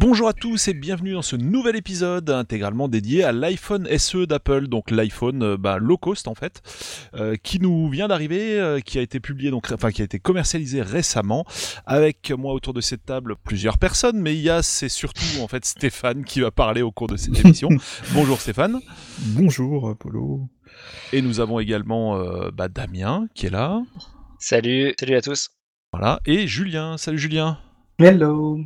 Bonjour à tous et bienvenue dans ce nouvel épisode intégralement dédié à l'iPhone SE d'Apple, donc l'iPhone euh, bah, low cost en fait, euh, qui nous vient d'arriver, euh, qui a été publié donc, enfin qui a été commercialisé récemment, avec moi autour de cette table plusieurs personnes, mais il y a c'est surtout en fait Stéphane qui va parler au cours de cette émission. Bonjour Stéphane. Bonjour Apollo. Et nous avons également euh, bah, Damien qui est là, Salut, salut à tous. voilà, et Julien. Salut Julien. Hello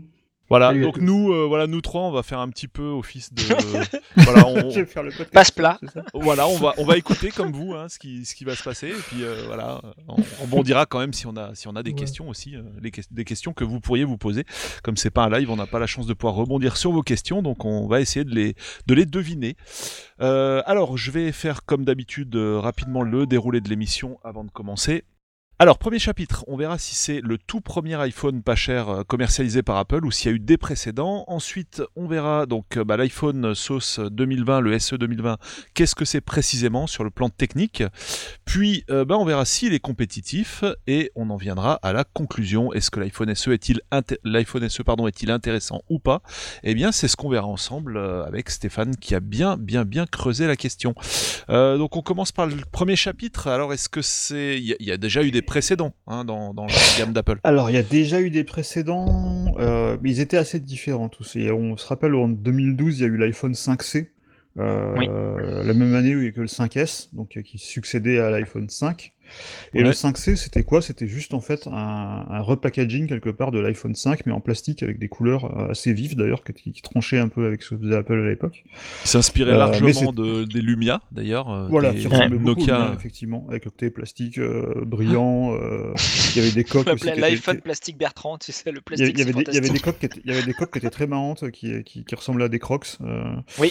Voilà, Salut donc nous, euh, voilà, nous trois, on va faire un petit peu office de, voilà, on, Je vais faire le podcast. Passe plat. voilà, on va, on va écouter comme vous hein, ce, qui, ce qui va se passer. Et puis euh, voilà, on, on rebondira quand même si on a, si on a des Ouais. questions aussi, euh, les des questions que vous pourriez vous poser. Comme c'est pas un live, on n'a pas la chance de pouvoir rebondir sur vos questions, donc on va essayer de les, de les deviner. Euh, alors, je vais faire comme d'habitude euh, rapidement le déroulé de l'émission avant de commencer. Alors, premier chapitre, on verra si c'est le tout premier iPhone pas cher euh, commercialisé par Apple ou s'il y a eu des précédents. Ensuite, on verra donc euh, bah, l'iPhone sauce 2020, le SE 2020, qu'est-ce que c'est précisément sur le plan technique. Puis, euh, bah, on verra s'il est compétitif et on en viendra à la conclusion. Est-ce que l'iPhone SE est-il pardon est-il intéressant ou pas? Eh bien, c'est ce qu'on verra ensemble avec Stéphane qui a bien, bien, bien creusé la question. Donc, on commence par le premier chapitre. Alors, est-ce que c'est il y, y a déjà eu des précédents hein, dans, dans la gamme d'Apple Alors, il y a déjà eu des précédents, euh, mais ils étaient assez différents tous. Et on se rappelle, en 2012, il y a eu l'iPhone 5C, euh, Oui. la même année où il y a eu que le 5S, donc euh, qui succédait à l'iPhone 5. Et Ouais. le 5C, c'était quoi? C'était juste en fait un, un repackaging quelque part de l'iPhone 5, mais en plastique avec des couleurs euh, assez vives d'ailleurs, qui, qui tranchaient un peu avec ce que faisait Apple à l'époque. Il s'inspirait Euh, largement de, des Lumia, d'ailleurs. euh, Voilà, des qui ressemblait beaucoup au Nokia. mien, effectivement, avec le côté plastique euh, brillant. euh, il y avait des coques étaient- L'iPhone plastique Bertrand, tu sais, le plastique. il y avait des, il y avait des fantastique. coques qui étaient, il y avait des coques qui étaient très marrantes, qui, qui, qui ressemblaient à des crocs. euh,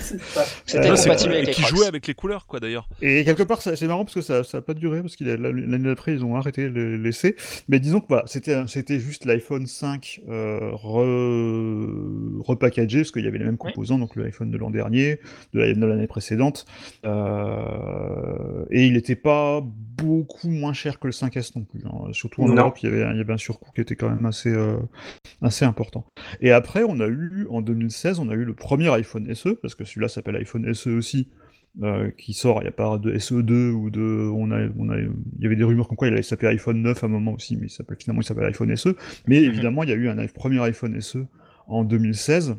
C'est ça. C'était Euh, compatible avec les qui Crocs. jouait avec les couleurs, quoi, d'ailleurs. Et quelque part, c'est marrant parce que ça n'a pas duré, parce que l'année d'après, ils ont arrêté de l'essai. Mais disons que voilà, c'était c'était juste l'iPhone 5 euh, re- repackagé, parce qu'il y avait les mêmes Oui. composants, donc l'iPhone de l'an dernier, de la- de l'année précédente. Euh, et il n'était pas beaucoup moins cher que le 5S non plus. hein. Surtout en Non. Europe, il y, avait, un- il y avait un surcoût qui était quand même assez, euh, assez important. Et après, on a eu, en 2016, on a eu le premier iPhone SE, parce que celui-là s'appelle iPhone SE aussi, euh, qui sort, il n'y a pas de SE2 ou de. On a, on a, il y avait des rumeurs comme quoi il allait s'appeler iPhone 9 à un moment aussi, mais il s'appelle, finalement il s'appelle iPhone SE. Mais évidemment, il y a eu un premier iPhone SE en 2016.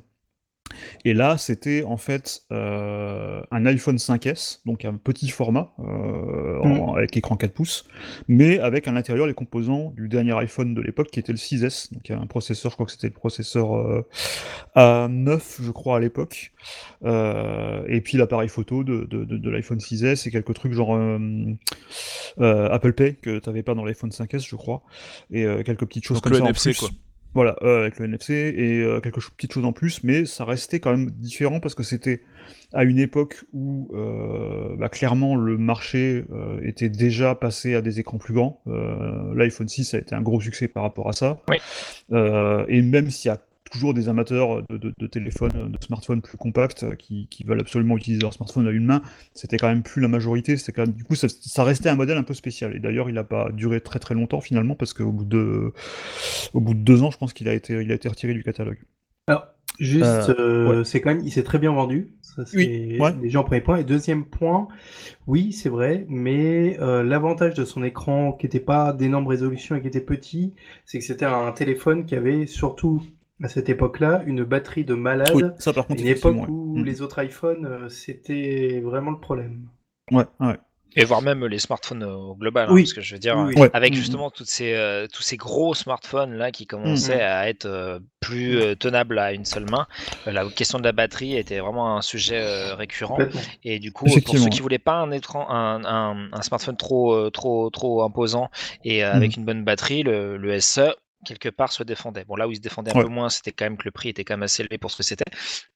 Et là, c'était en fait euh, un iPhone 5S, donc un petit format euh, en- avec écran 4 pouces, mais avec à l'intérieur les composants du dernier iPhone de l'époque qui était le 6S, donc un processeur, je crois que c'était le processeur euh, A9, je crois, à l'époque, Euh, et puis l'appareil photo de, de, de, de l'iPhone 6S et quelques trucs genre euh, euh, Apple Pay que tu n'avais pas dans l'iPhone 5S, je crois, et euh, quelques petites choses Donc comme le ça en NFC, plus. quoi. Voilà, euh, avec le NFC et euh, quelques petites choses en plus, mais ça restait quand même différent parce que c'était à une époque où euh, bah, clairement le marché euh, était déjà passé à des écrans plus grands. Euh, L'iPhone 6 a été un gros succès par rapport à ça. Oui. Euh, et même s'il y a toujours des amateurs de, de- de téléphones, de smartphones plus compacts euh, qui, qui veulent absolument utiliser leur smartphone à une main, c'était quand même plus la majorité. C'était quand même, du coup, ça, ça restait un modèle un peu spécial. Et d'ailleurs, il n'a pas duré très très longtemps finalement parce qu'au bout de, au bout de deux ans, je pense qu'il a été, il a été retiré du catalogue. Alors, juste, Euh, euh, c'est quand même, il s'est très bien vendu. Ça, Oui, ouais. déjà en premier point. Et deuxième point, oui, c'est vrai, mais euh, l'avantage de son écran qui n'était pas d'énorme résolution et qui était petit, c'est que c'était un téléphone qui avait surtout à cette époque-là une batterie de malade. Oui, ça par contre, Une époque où ouais. les autres iPhones, euh, c'était vraiment le problème. Mm. Ouais, ouais. Et voire même les smartphones au global. hein, Oui. parce que je veux dire, Oui, oui. Ouais. avec Mm, justement toutes ces, euh, tous ces gros smartphones là qui commençaient Mm. à être euh, plus euh, tenables à une seule main, euh, la question de la batterie était vraiment un sujet euh, récurrent. Et du coup, pour ceux qui voulaient pas un écran, un, un, un smartphone trop, euh, trop, trop imposant et avec une bonne batterie, le, le SE quelque part se défendait. Bon, là où il se défendait un Ouais. peu moins, c'était quand même que le prix était quand même assez élevé pour ce que c'était.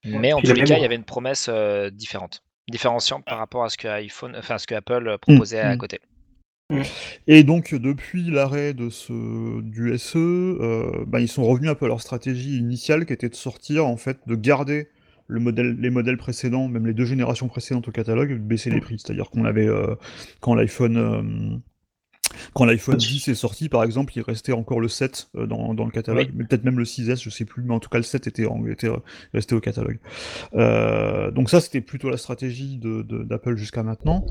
Mais en tous les cas, il y avait une promesse euh, différente, différenciante par rapport à ce que iPhone, enfin ce que Apple euh, proposait à mhm. côté. Et donc, depuis l'arrêt de ce, du SE, euh, bah, ils sont revenus un peu à leur stratégie initiale qui était de sortir, en fait, de garder le modèle, les modèles précédents, même les deux générations précédentes au catalogue, baissaient les prix. C'est-à-dire qu'on avait, euh, quand l'iPhone quand l'iPhone 10 est sorti, par exemple, il restait encore le 7 euh, dans, dans le catalogue, Oui. mais peut-être même le 6S, je sais plus, mais en tout cas le 7 était, resté au catalogue. Euh, donc ça, c'était plutôt la stratégie de- de- d'Apple jusqu'à maintenant.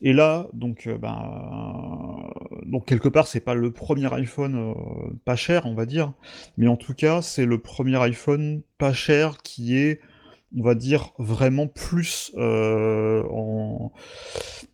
Et là, donc, euh, ben, donc quelque part, c'est pas le premier iPhone euh, pas cher, on va dire, mais en tout cas, c'est le premier iPhone pas cher qui est, on va dire, vraiment plus euh, en,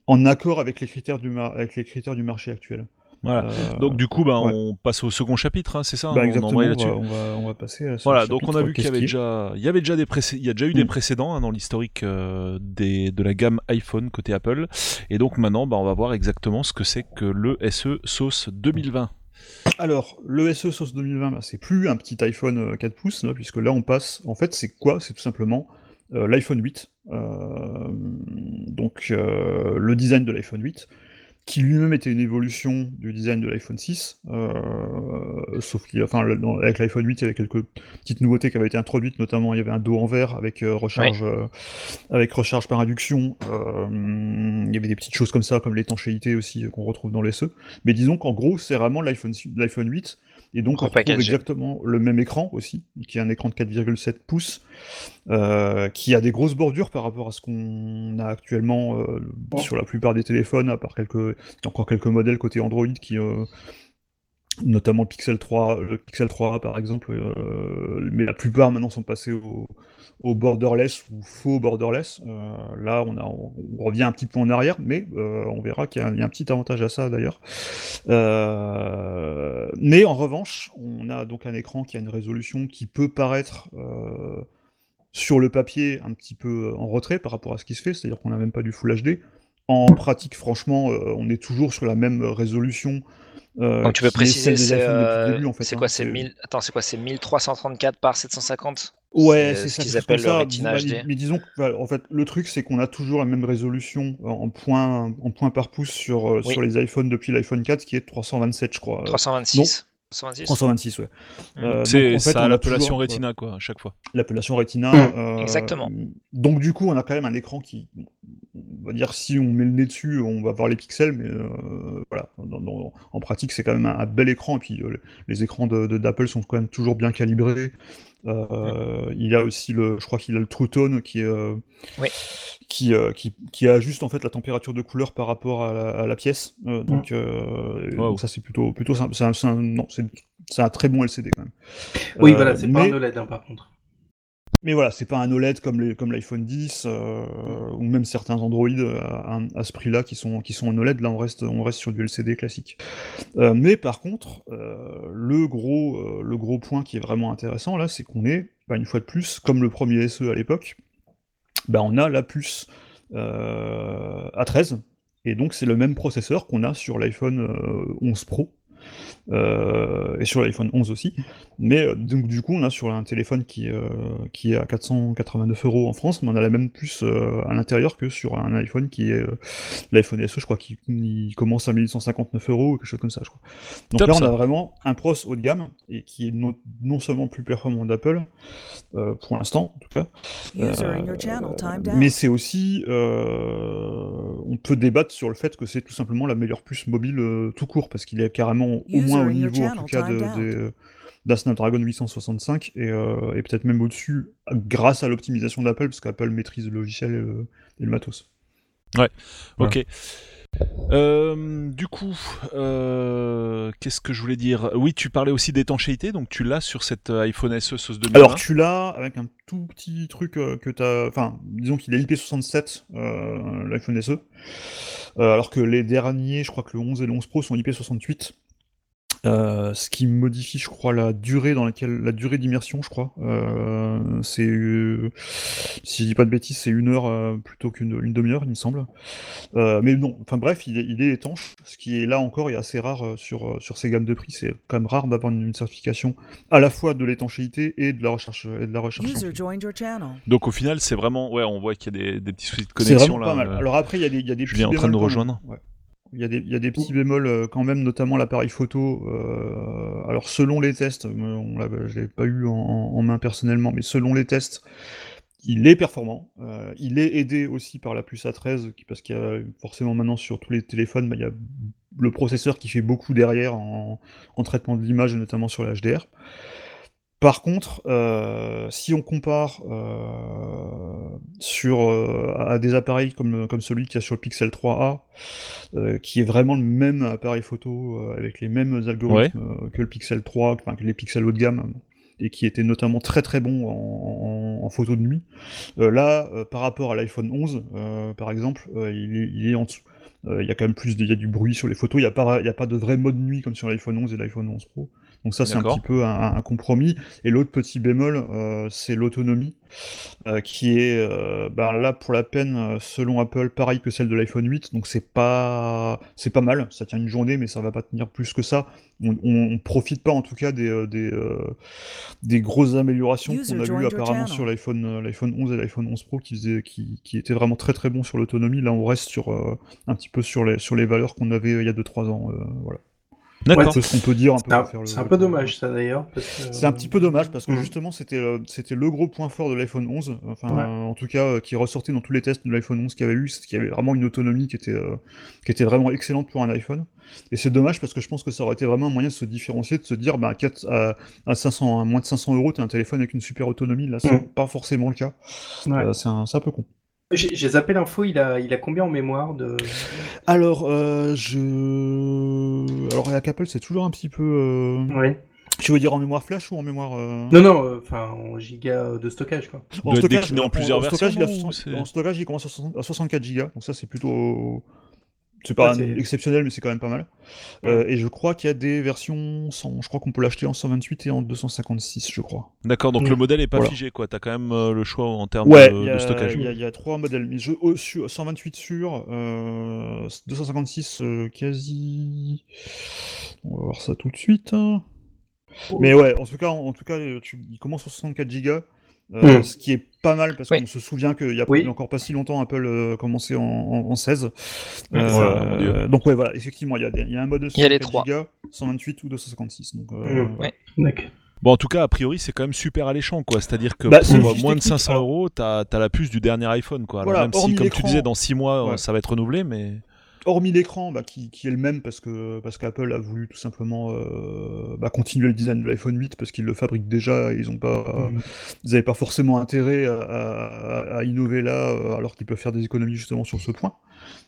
en accord avec les critères du, mar- avec les critères du marché actuel. Voilà. Euh, Donc du coup, bah, ouais. on passe au second chapitre, hein, c'est ça bah, on exactement, on va, on, va, on va passer Voilà, donc on a vu qu'il y avait déjà, il y avait déjà des il y a déjà eu des Mm. précédents hein, dans l'historique euh, des de la gamme iPhone côté Apple, et donc maintenant, bah, on va voir exactement ce que c'est que le SE Sauce 2020. Alors, le SE Sauce 2020, bah, c'est plus un petit iPhone euh, 4 pouces, là, puisque là on passe. En fait, c'est quoi? C'est tout simplement euh, l'iPhone 8. Euh, donc, euh, le design de l'iPhone 8, qui lui-même était une évolution du design de l'iPhone 6. euh, sauf qu'il enfin, le- dans- avec l'iPhone 8, il y avait quelques petites nouveautés qui avaient été introduites, notamment il y avait un dos en verre avec euh, recharge, euh, avec recharge par induction. il y avait des petites choses comme ça, comme l'étanchéité aussi, qu'on retrouve dans les SE. Mais disons qu'en gros, c'est vraiment l'iPhone l'iPhone 8. Et donc, on retrouve exactement le même écran aussi, qui est un écran de 4,7 pouces, euh, qui a des grosses bordures par rapport à ce qu'on a actuellement euh, Bon. sur la plupart des téléphones, à part quelques, encore quelques modèles côté Android qui, euh, notamment le Pixel 3, le Pixel 3 par exemple, euh, mais la plupart maintenant sont passés au, borderless ou faux borderless. Euh, là, on, revient un petit peu en arrière, mais euh, on verra qu'il y, a un- il y a un petit avantage à ça d'ailleurs. Euh, mais en revanche, on a donc un écran qui a une résolution qui peut paraître euh, sur le papier un petit peu en retrait par rapport à ce qui se fait, c'est-à-dire qu'on n'a même pas du Full HD. En pratique, franchement, euh, on est toujours sur la même résolution. Euh, Donc tu peux préciser, c'est iPhones depuis le euh, en fait, hein, quoi, c'est 1000 Attends, c'est quoi, c'est 1334 par 750 Ouais, C'est c'est ce ça. qu'ils appellent le ça. Retina Mais- HD. Mais disons que, en fait, le truc, c'est qu'on a toujours la même résolution euh, en points en point par pouce sur, euh, Oui. sur les iPhones depuis l'iPhone 4, qui est 327, je crois. euh, 326 326 326, ouais. Euh, C'est en fait, ça l'appellation Retina quoi, à chaque fois. L'appellation Retina. Mm. euh, Exactement. Donc du coup, on a quand même un écran qui, on va dire, si on met le nez dessus, on va voir les pixels, mais euh, voilà, dans- dans- en pratique, c'est quand même un, un bel écran. Et puis euh, les écrans de de- d'Apple sont quand même toujours bien calibrés. Euh, Il y a aussi le, je crois qu'il a le True Tone qui euh, qui, qui, qui ajuste en fait la température de couleur par rapport à la, à la pièce. Euh, donc, ça c'est plutôt plutôt simple. C'est un, un- très bon LCD quand même. Oui, voilà, c'est pas un OLED hein, par contre. Mais voilà, c'est pas un OLED comme les- comme l'iPhone 10 euh, ou même certains Android euh, à, à ce prix-là qui sont qui sont en OLED. Là, on reste on reste sur du LCD classique. Euh, mais par contre, euh, le gros le gros point qui est vraiment intéressant là, c'est qu'on est bah, une fois de plus comme le premier SE à l'époque. Bah, on a la puce euh, A13 et donc c'est le même processeur qu'on a sur l'iPhone euh, 11 Pro. Euh, et sur l'iPhone 11 aussi. Mais euh, donc du coup, on a sur un téléphone qui, euh, qui est à 489 euros en France, mais on a la même puce euh, à l'intérieur que sur un iPhone qui est euh, l'iPhone SE, je crois qu'il il commence à 1159 euros ou quelque chose comme ça, je crois. Donc Top, là, on ça. a vraiment un pros haut de gamme et qui est non, non seulement plus performant d'Apple, euh, pour l'instant en tout cas, euh, mais c'est aussi, euh, on peut débattre sur le fait que c'est tout simplement la meilleure puce mobile euh, tout court, parce qu'il est carrément au User moins au niveau, en tout cas, de, d'un Snapdragon 865, et, euh, et peut-être même au-dessus, grâce à l'optimisation d'Apple, parce qu'Apple maîtrise le logiciel et le, et le matos. Voilà. Ok. Euh, du coup, euh, qu'est-ce que je voulais dire? Oui, tu parlais aussi d'étanchéité, donc tu l'as sur cet euh, iPhone SE Sauce 2020. Alors tu l'as avec un tout petit truc que tu as, enfin disons qu'il est IP67 euh, l'iPhone SE, Euh, alors que les derniers, je crois que le 11 et le 11 Pro sont IP68. Euh, ce qui modifie, je crois, la durée dans laquelle la durée d'immersion, je crois. Euh, c'est, euh, si je dis pas de bêtises, c'est une heure euh, plutôt qu'une une demi-heure, il me semble. Euh, mais non, enfin bref, il est, il est étanche, ce qui est là encore est assez rare sur, sur ces gammes de prix. C'est quand même rare d'avoir une, une certification à la fois de l'étanchéité et de la recherche et de la recherche. User en flux. joined your channel. Donc au final, c'est vraiment, ouais, on voit qu'il y a des, des petits soucis de connexion là. pas mal. euh. Alors après, il y a des, il y a des petits est en train de nous rejoindre. Ouais. Il y, a des, il y a des petits bémols euh, quand même, notamment l'appareil photo. euh, alors selon les tests, euh, on l'a- je l'ai pas eu en, main personnellement, mais selon les tests, il est performant. euh, il est aidé aussi par la puce A13, qui- parce qu'il y a forcément maintenant sur tous les téléphones, bah, il y a le processeur qui fait beaucoup derrière en, en traitement de l'image, notamment sur l'HDR. Par contre, euh, si on compare euh, sur, euh, à des appareils comme, comme celui qu'il y a sur le Pixel 3a, euh, qui est vraiment le même appareil photo euh, avec les mêmes algorithmes que le Pixel 3, enfin que les Pixels haut de gamme, et qui était notamment très très bon en, en- en photo de nuit. Euh, là, euh, par rapport à l'iPhone 11, euh, par exemple, euh, il, est, il est en dessous. Euh, Il y a quand même plus de, il y a du bruit sur les photos. Il n'y a, pas- y a pas de vrai mode nuit comme sur l'iPhone 11 et l'iPhone 11 Pro. Donc ça, c'est un petit peu un, un compromis. Et l'autre petit bémol, euh, c'est l'autonomie, euh, qui est euh, ben là pour la peine, selon Apple, pareil que celle de l'iPhone 8. Donc c'est pas, c'est pas mal. Ça tient une journée, mais ça va pas tenir plus que ça. On, on, on profite pas en tout cas des, des, des grosses améliorations qu'on a your apparemment sur l'iPhone, l'iPhone 11 et l'iPhone 11 Pro qui, faisaient, qui, qui étaient vraiment très très bons sur l'autonomie. Là, on reste sur euh, un petit peu sur les, sur les valeurs qu'on avait il y a 2-3 ans. euh, voilà. D'accord. C'est ce qu'on peut dire un peu C'est un, peu dommage ça d'ailleurs. parce que- C'est un petit peu dommage parce que Mm. justement c'était euh, c'était le gros point fort de l'iPhone 11, enfin Ouais. euh, en tout cas euh, qui ressortait dans tous les tests de l'iPhone 11 qu'il y avait eu, c'est qu'il y avait vraiment une autonomie qui était euh, qui était vraiment excellente pour un iPhone. Et c'est dommage parce que je pense que ça aurait été vraiment un moyen de se différencier, de se dire bah à, 4, à, à 500, à moins de 500 euros, t'as un téléphone avec une super autonomie. Là, c'est Mm. pas forcément le cas. Ouais. Euh, c'est un, c'est un peu con. J'ai zappé l'info, il a, il a combien en mémoire de... Alors, euh, je. Alors, avec Apple, c'est toujours un petit peu. euh, Ouais. Tu veux dire en mémoire flash ou en mémoire. euh, Non, non, euh, enfin en giga de stockage quoi. être décliné en plusieurs stockage, versions, il a en stockage, il commence à 60 à 64 Go, donc ça c'est plutôt. C'est pas Ouais, c'est- exceptionnel, mais c'est quand même pas mal. Euh, et je crois qu'il y a des versions, sans... je crois qu'on peut l'acheter en 128 et en 256, je crois. D'accord, donc Mm. le modèle est pas Voilà. figé, quoi. T'as quand même euh, le choix en termes Ouais, de, y, de a- stockage. il y a- il y a trois modèles. Mais je... oh, sur- 128 sur, euh, 256 euh, quasi. On va voir ça tout de suite. hein. Mais ouais, en tout cas, en, en tout cas, tu... il commence sur 64 Go. Euh, Mm. Ce qui est pas mal parce Oui. qu'on se souvient qu'il y a Oui. il y a encore pas si longtemps, Apple euh, commençait en, en, en 16. Ouais, Euh, donc ouais, voilà, effectivement, il y a, des- il y a un mode Il y a les 64 trois. Go, 128 ou 256. Donc, euh, Mm. D'accord. Bon, en tout cas, a priori, c'est quand même super alléchant, quoi. C'est-à-dire que Bah, pour moins de technique, 500 alors. euros, t'as as la puce du dernier iPhone, quoi. Alors, Voilà, même si, comme tu disais, dans 6 mois, Ouais. ça va être renouvelé, mais. Hormis l'écran bah, qui, qui est le même parce que parce qu'Apple a voulu tout simplement euh, bah, continuer le design de l'iPhone 8 parce qu'ils le fabriquent déjà et ils ont pas Mm. ils n'avaient pas forcément intérêt à, à- à innover là euh, alors qu'ils peuvent faire des économies justement sur ce point.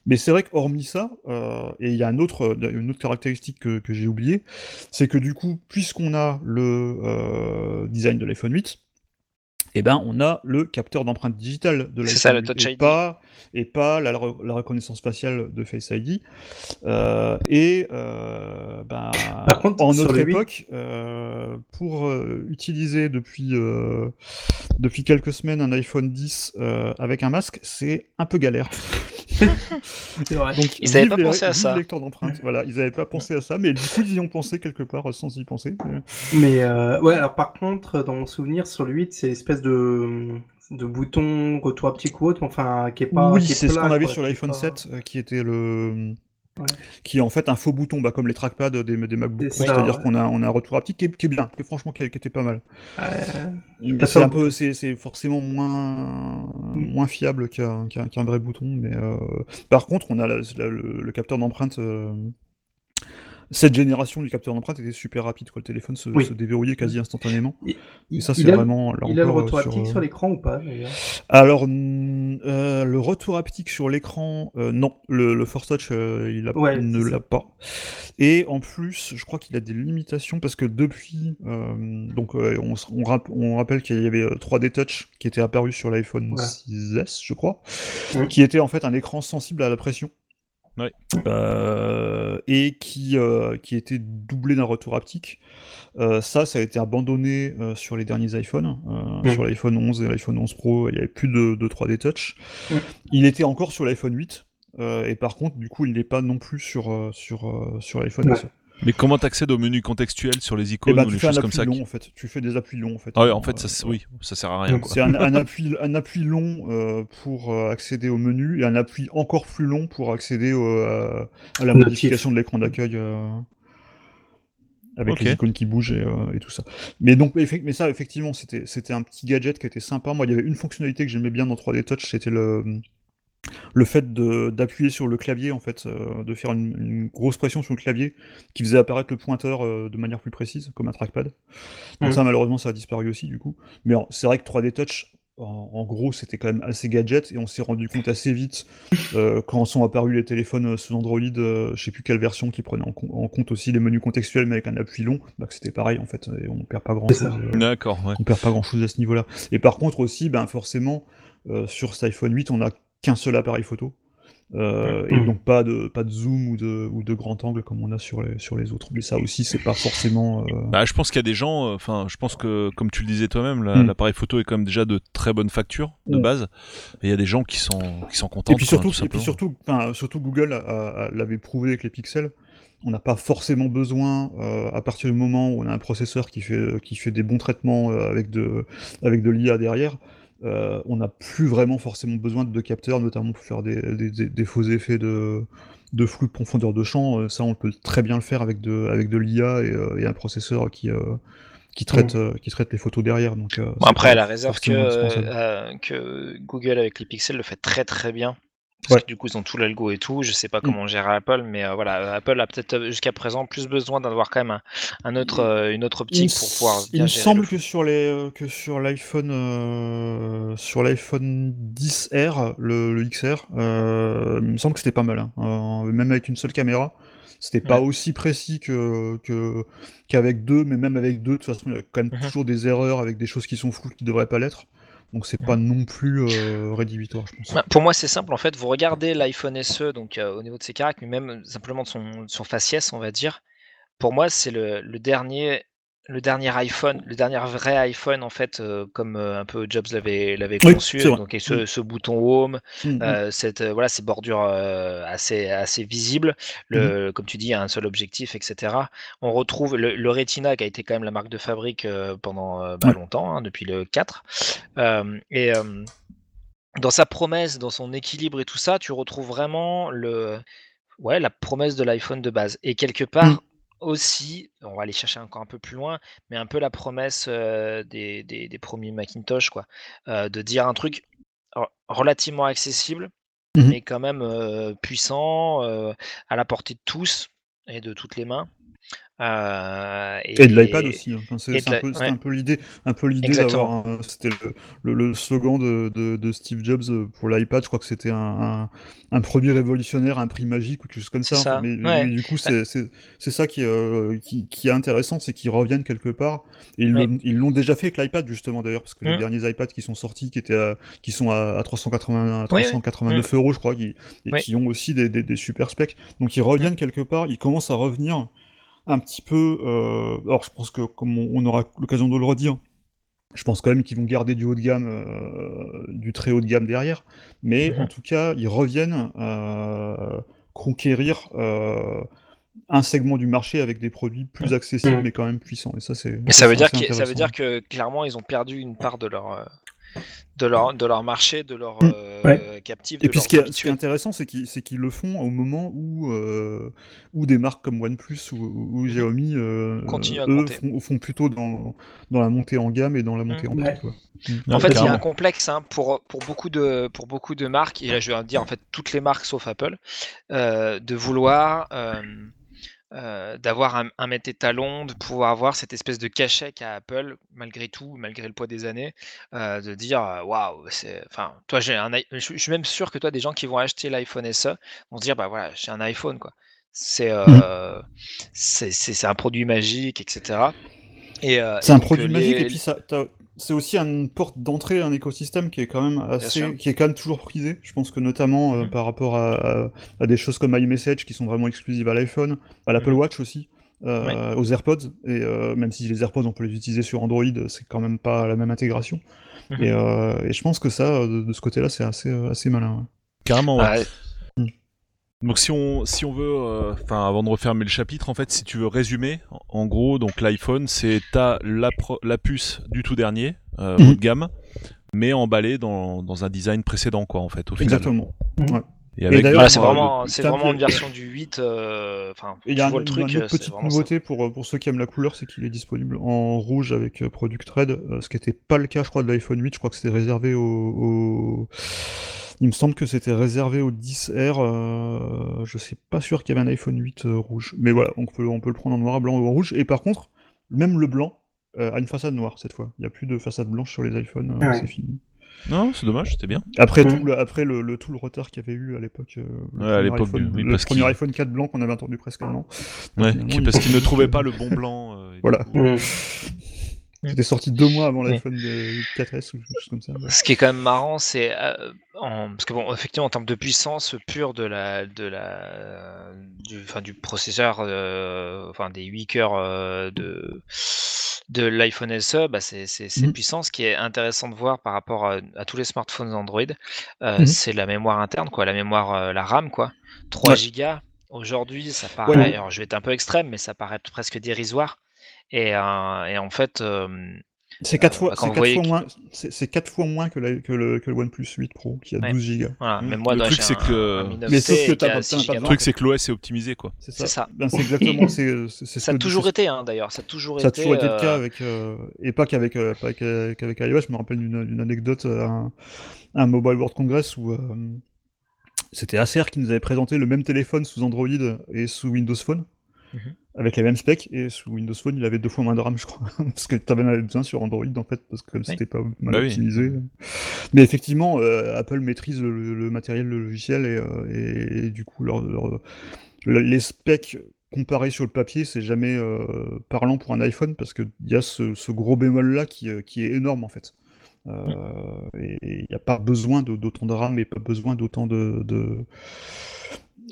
Mais c'est vrai qu'hormis ça, euh, et il y a un autre, une autre caractéristique que, que j'ai oublié, c'est que du coup, puisqu'on a le euh, design de l'iPhone 8, eh ben, on a le capteur d'empreinte digitale de l'iPhone C'est ça, le 8, Touch et ID. Pas, et pas la, la reconnaissance faciale de Face ID. Euh, et euh, ben, Par contre, en notre le 8, époque, euh, pour euh, utiliser depuis, euh, depuis quelques semaines un iPhone 10 euh, avec un masque, c'est un peu galère. Vrai. Donc, Ils avaient vive pas les- pensé à ça. le lecteur d'empreinte. Voilà, ils n'avaient pas pensé à ça, mais du coup, ils y ont pensé quelque part euh, sans y penser. Mais- euh, ouais, alors par contre, dans mon souvenir, sur le 8, c'est l'espèce de, de bouton retour haptique ou autre, enfin, qui est pas. oui, c'est ce qu'on avait quoi, sur l'iPhone pas- 7, euh, qui était le. Ouais. Qui est en fait un faux bouton, bah, comme les trackpads des, des MacBook C'est Pro, ça, c'est-à-dire ouais. qu'on a, on a un retour haptique qui est, qui est bien, qui est franchement qui, était pas mal. C'est pas- un peu, c'est c'est forcément moins, moins fiable qu'un qu'un- qu'un vrai bouton. Mais euh, par contre, on a la- la- le, le capteur d'empreinte. euh, Cette génération du capteur d'empreinte était super rapide. Quoi. Le téléphone se, Oui. se déverrouillait quasi instantanément. il, Et ça, c'est a, vraiment. il a le retour euh, sur, haptique euh, sur l'écran ou pas Alors, euh, le retour haptique sur l'écran, euh, non, le, le Force Touch, euh, il, a- Ouais, il ne l'a pas. Et en plus, je crois qu'il a des limitations parce que depuis, donc on, s- on rapp- on rappelle qu'il y avait euh, 3D Touch qui était apparu sur l'iPhone Ouais. 6S, je crois, qui était en fait un écran sensible à la pression. Ouais. Euh, et qui, euh, qui était doublé d'un retour haptique. Euh, ça, ça a été abandonné euh, sur les derniers iPhones. Euh, Mm. Sur l'iPhone 11 et l'iPhone 11 Pro, il n'y avait plus de, de 3D Touch. Mm. Il était encore sur l'iPhone 8. euh, et par contre, du coup, il n'est pas non plus sur, sur, sur l'iPhone Ouais. Mais comment t'accèdes au menu contextuel sur les Et icônes bah, ou tu les choses comme ça long, qui- en fait. Tu fais des appuis longs, en fait. Ah ouais, en Euh, fait, ça, ouais. oui, ça sert à rien. C'est un, un appui, un appui long euh, pour euh, accéder au menu et un appui encore plus long pour accéder au, euh, à la modification de l'écran d'accueil. euh, avec les icônes qui bougent et, euh, et tout ça. Mais donc, mais ça, effectivement, c'était c'était un petit gadget qui était sympa. Moi, il y avait une fonctionnalité que j'aimais bien dans 3D Touch, c'était le le fait de- d'appuyer sur le clavier, en fait, euh, de faire une, une grosse pression sur le clavier qui faisait apparaître le pointeur euh, de manière plus précise, comme un trackpad. Donc Mhm. ça, malheureusement, ça a disparu aussi, du coup. Mais en- c'est vrai que 3D Touch, en, en gros, c'était quand même assez gadget, et on s'est rendu compte assez vite, euh, quand sont apparus les téléphones sous Android, euh, je sais plus quelle version, qui prenait en, com- en compte aussi les menus contextuels, mais avec un appui long, bah, que c'était pareil, en fait, et on perd pas grand-chose. Euh, D'accord, ouais. on perd pas grand chose à ce niveau-là. Et par contre aussi, ben forcément, euh, sur cet iPhone 8, on n'a qu'un seul appareil photo. Euh, et donc pas de pas de zoom ou de ou de grand angle comme on a sur les sur les autres. Mais ça aussi c'est pas forcément. euh, Bah, je pense qu'il y a des gens, euh, enfin, je pense que, comme tu le disais toi-même, la- Mm. l'appareil photo est quand même déjà de très bonne facture, de Mm. base. Et il y a des gens qui sont, qui sont contents. Et puis surtout, et puis surtout, Google l'avait prouvé avec les pixels. On n'a pas forcément besoin, euh, à partir du moment où on a un processeur qui fait, qui fait des bons traitements euh, avec de, avec de l'IA derrière, euh, on n'a plus vraiment forcément besoin de deux capteurs, notamment pour faire des, des- des- des faux effets de, de flou de profondeur de champ. Euh, ça, on peut très bien le faire avec de, avec de l'IA et, euh, et un processeur qui, euh, qui, traite, euh, qui traite les photos derrière. Donc, euh, Bon, après, à la réserve que, euh, que Google avec les pixels le fait très très bien. Parce Ouais. que du coup, ils ont tout l'algo et tout. Je sais pas Mm. comment gérer Apple, mais euh, voilà, Apple a peut-être euh, jusqu'à présent plus besoin d'avoir quand même un, un autre, euh, une autre optique pour pouvoir bien Il me gérer semble le que sur les euh, que sur l'iPhone sur l'iPhone 10R, le, le XR, il me semble que c'était pas mal. hein. Même avec une seule caméra, c'était pas aussi précis que qu'avec deux, mais même avec deux, de toute façon, il y a quand même Mhm. toujours des erreurs avec des choses qui sont floues qui devraient pas l'être. Donc c'est pas non plus euh, rédhibitoire, je pense. Bah, pour moi, c'est simple. En fait, vous regardez l'iPhone SE, donc euh, au niveau de ses caractères, mais même simplement de son, son faciès, on va dire. Pour moi, c'est le, le dernier, le dernier iPhone, le dernier vrai iPhone, en fait, euh, comme euh, un peu Jobs l'avait l'avait Oui, conçu. donc, avec ce, ce bouton Home, Mm, mm. euh, cette, voilà, ces bordures assez, assez visibles. Le, Comme tu dis, un seul objectif, etc. On retrouve le, le Retina qui a été quand même la marque de fabrique pendant bah, longtemps, hein, depuis le 4. Euh, et dans sa promesse, dans son équilibre et tout ça, tu retrouves vraiment le, ouais, la promesse de l'iPhone de base. Et quelque part. Aussi, on va aller chercher encore un peu plus loin, mais un peu la promesse euh, des, des, des premiers Macintosh, quoi, euh, de dire un truc re- relativement accessible, Mhm. mais quand même euh, puissant, à la portée de tous et de toutes les mains. Euh, Et de l'iPad aussi. hein. C'est un, peu- c'était ouais. un peu l'idée, un peu l'idée Exactement. d'avoir. C'était le, le- le slogan de, de- de Steve Jobs euh, pour l'iPad. Je crois que c'était un, un, un produit révolutionnaire, un prix magique ou quelque chose comme ça. ça, Mais, ouais. mais du coup, c'est ça qui, est, euh, qui, qui est intéressant, c'est qu'ils reviennent quelque part. Et ils Ouais. l'ont- déjà fait avec l'iPad justement d'ailleurs, parce que les Mm. derniers iPads qui sont sortis, qui étaient à- qui sont à, à 380, à Oui, oui. 389 euros, je crois, qui, et qui ont aussi des, des, des super specs. Donc ils reviennent quelque part. Ils commencent à revenir un petit peu. euh, alors, je pense que, comme on, on aura l'occasion de le redire, je pense quand même qu'ils vont garder du haut de gamme, euh, du très haut de gamme derrière. Mais Mhm. en tout cas, ils reviennent euh, conquérir euh, un segment du marché avec des produits plus accessibles, Mhm. mais quand même puissants. Et ça, c'est. Mais ça veut, dire c'est que, ça veut intéressant. dire que clairement ils ont perdu une part de leur, euh, de leur, de leur marché, de leur Mm. euh, Ouais. captif, Et de puis ce qui est, ce qui est intéressant, c'est qu'ils c'est qu'ils le font au moment où, euh, où des marques comme OnePlus ou, ou Xiaomi, euh, eux, font, font plutôt dans, dans la montée en gamme et dans la montée en Ouais. prix. En fait, il y a un complexe hein, pour, pour, beaucoup de, pour beaucoup de marques, et là je vais dire en fait toutes les marques sauf Apple, euh, de vouloir euh, d'avoir un, un étalon, de pouvoir avoir cette espèce de cachet qu'a Apple, malgré tout, malgré le poids des années, euh, de dire euh, waouh, c'est. Enfin, toi, j'ai un. Je, je suis même sûr que toi, des gens qui vont acheter l'iPhone SE vont se dire bah voilà, j'ai un iPhone quoi. C'est euh, c'est un produit magique, etc. Et, C'est un produit magique et puis ça, c'est aussi une porte d'entrée à un écosystème qui est quand même assez, qui est quand même toujours prisé. Je pense que notamment euh, Mhm. par rapport à, à- à des choses comme iMessage qui sont vraiment exclusives à l'iPhone, à l'Apple Mhm. Watch aussi, euh, aux AirPods. Et euh, même si les AirPods on peut les utiliser sur Android, c'est quand même pas la même intégration. Mhm. Et, euh, et je pense que ça, de, de ce côté-là, c'est assez, assez malin. ouais. Carrément, ouais. Donc si on si on veut, euh, enfin avant de refermer le chapitre, en fait, si tu veux résumer, en, en gros, donc l'iPhone, c'est t'as la pro- la puce du tout dernier, euh, Mhm. haut de gamme, mais emballée dans, dans un design précédent, quoi, en fait, au final. Exactement. Mhm. Ouais. Et avec c'est euh, vraiment, c'est vraiment une version du 8. euh, Enfin, Et il y tu a, un- vois le truc. une euh, petite ça. nouveauté pour, euh, pour ceux qui aiment la couleur, c'est qu'il est disponible en rouge avec euh, Product Red, euh, ce qui n'était pas le cas, je crois, de l'iPhone 8. Je crois que c'était réservé au, au- Il me semble que c'était réservé au 10R. Euh... Je suis pas sûr qu'il y avait un iPhone 8 euh, rouge. Mais voilà, on peut, on peut le prendre en noir, blanc ou en rouge. Et par contre, même le blanc euh, a une façade noire cette fois. Il n'y a plus de façade blanche sur les iPhones, euh, Ah ouais. c'est fini. Non, c'est dommage, c'était bien. Après, tout, le, après le, le- tout le retard qu'il y avait eu à l'époque, euh, le Ouais, à premier l'époque iPhone, du- oui, le parce premier qu'il- iPhone 4 blanc qu'on avait entendu presque un an. Ouais, parce qu'il ne trouvait pas le bon blanc. euh, Voilà. coup-. C'était sorti deux mois avant Oui. l'iPhone de 4S ou quelque chose comme ça. ouais. Ce qui est quand même marrant, c'est euh, en- parce que bon, effectivement, en termes de puissance pure de la, de la, du, enfin, du processeur, euh, enfin des 8 cœurs euh, de de l'iPhone SE, bah, c'est Mhm. puissant. Ce qui est intéressant de voir par rapport à, à tous les smartphones Android, euh, Mhm. c'est la mémoire interne, quoi, la mémoire, euh, la RAM, quoi, 3 Ouais. gigas. Aujourd'hui, ça paraît, Ouais. alors je vais être un peu extrême, mais ça paraît presque dérisoire. Et, euh, et en fait, euh, C'est 4 Euh, fois, bah, c'est quatre fois moins, c'est c'est quatre fois moins que, la- que le, que le OnePlus 8 Pro qui a Ouais. 12 Go. voilà, même moi, Le truc, c'est que- un Mi 9T Mais sauf que qui a t'as pas- 6 t'as pas gigas besoin. Le truc, c'est que l'OS est optimisé, quoi. C'est C'est ça. Ben, c'est exactement, c'est c'est- c'est ce Ça a toujours été, hein, d'ailleurs. Ça a toujours Ça a été. toujours été le euh, cas avec, euh, et pas qu'avec euh, pas qu'avec qu'avec iOS. Je me rappelle d'une anecdote à un, Mobile World Congress où euh, c'était Acer qui nous avait présenté le même téléphone sous Android et sous Windows Phone, Mhm. avec les mêmes specs, et sous Windows Phone il avait deux fois moins de RAM, je crois, parce que tu avais besoin sur Android en fait, parce que c'était pas mal Bah oui. optimisé. Mais effectivement, euh, Apple maîtrise le, le matériel, le logiciel, et, euh, et- et du coup leur- leur- le- les specs comparés sur le papier, c'est jamais euh, parlant pour un iPhone parce qu'il y a ce, ce gros bémol là qui, qui est énorme en fait. Euh, et il n'y a pas besoin de- d'autant de RAM et pas besoin d'autant de, de,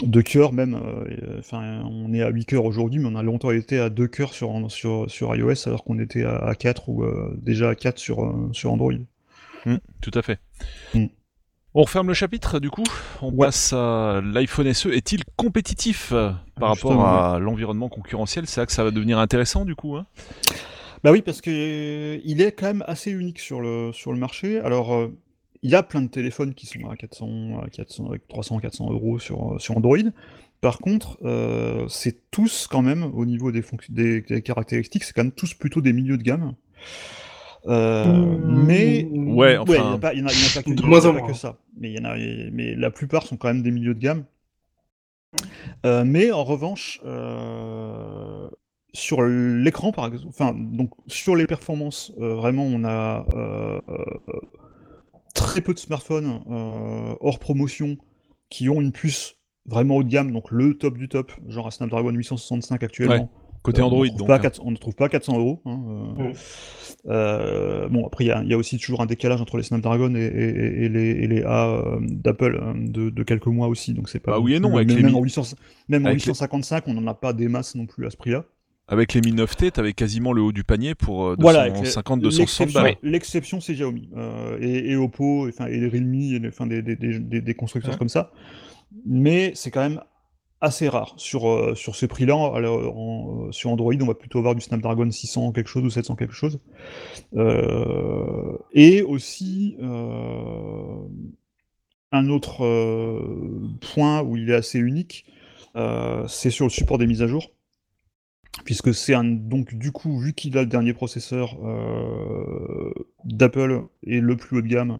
de cœurs même. euh, euh, Enfin, on est à 8 cœurs aujourd'hui, mais on a longtemps été à 2 cœurs sur, sur, sur iOS alors qu'on était à, à 4 ou euh, déjà à 4 sur, sur Android. Mm, tout à fait. Mm. On referme le chapitre du coup. On Ouais. passe à l'iPhone SE. Est-il compétitif par rapport Justement, à l'environnement concurrentiel? C'est là que ça va devenir intéressant du coup. hein Bah oui, parce que il est quand même assez unique sur le, sur le marché. Alors, il y a plein de téléphones qui sont à 400, à 400, avec 300, 400 euros sur, euh, sur Android. Par contre, euh, c'est tous quand même, au niveau des, fonc- des, des caractéristiques, c'est quand même tous plutôt des milieux de gamme. Euh, Mmh. mais Ouais, ouais, il n'y enfin. en a pas, il y en a- il y en a pas que, De moins en moins. que ça. Mais, il y en a, mais la plupart sont quand même des milieux de gamme. Euh, mais en revanche, euh, sur l'écran, par exemple, enfin, donc sur les performances, euh, vraiment, on a très peu de smartphones euh, hors promotion qui ont une puce vraiment haut de gamme, donc le top du top, genre un Snapdragon 865 actuellement. Côté Euh, Android on ne trouve donc. pas hein. 400 on ne trouve pas 400 euros. hein, euh. Bon, après, il y, a- il y a aussi toujours un décalage entre les Snapdragon et, et- et les, et les A d'Apple hein, de, de quelques mois aussi. Donc c'est pas. Bah oui et non, avec même, les en 800 même en avec les- 855, on n'en a pas des masses non plus à ce prix-là. Avec les Mi 9T, t'avais quasiment le haut du panier pour euh, Voilà, avec les- 250, 260 l'exception- balles. L'exception, c'est Xiaomi euh, et, et Oppo, et, et les Realme, et enfin, des, des, des, des- constructeurs comme ça. Mais c'est quand même assez rare sur, euh, sur ce prix-là. Euh, sur Android, on va plutôt avoir du Snapdragon 600 quelque chose ou 700 quelque chose. Euh, et aussi, euh, un autre euh, point où il est assez unique, euh, c'est sur le support des mises à jour. Puisque c'est un. Donc, du coup, vu qu'il a le dernier processeur euh, d'Apple et le plus haut de gamme,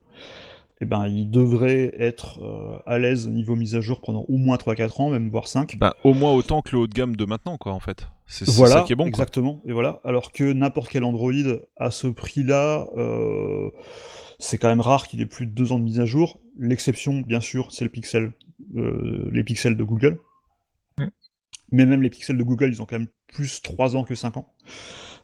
eh ben, il devrait être euh, à l'aise niveau mise à jour pendant au moins 3-4 ans, même voire 5. Bah, au moins autant que le haut de gamme de maintenant, quoi, en fait. C'est Voilà, ça qui est bon, quoi. exactement. Et voilà. Alors que n'importe quel Android à ce prix-là, euh, c'est quand même rare qu'il ait plus de deux ans de mise à jour. L'exception, bien sûr, c'est le Pixel, euh, les pixels de Google. Mais même les pixels de Google, ils ont quand même plus 3 ans que 5 ans.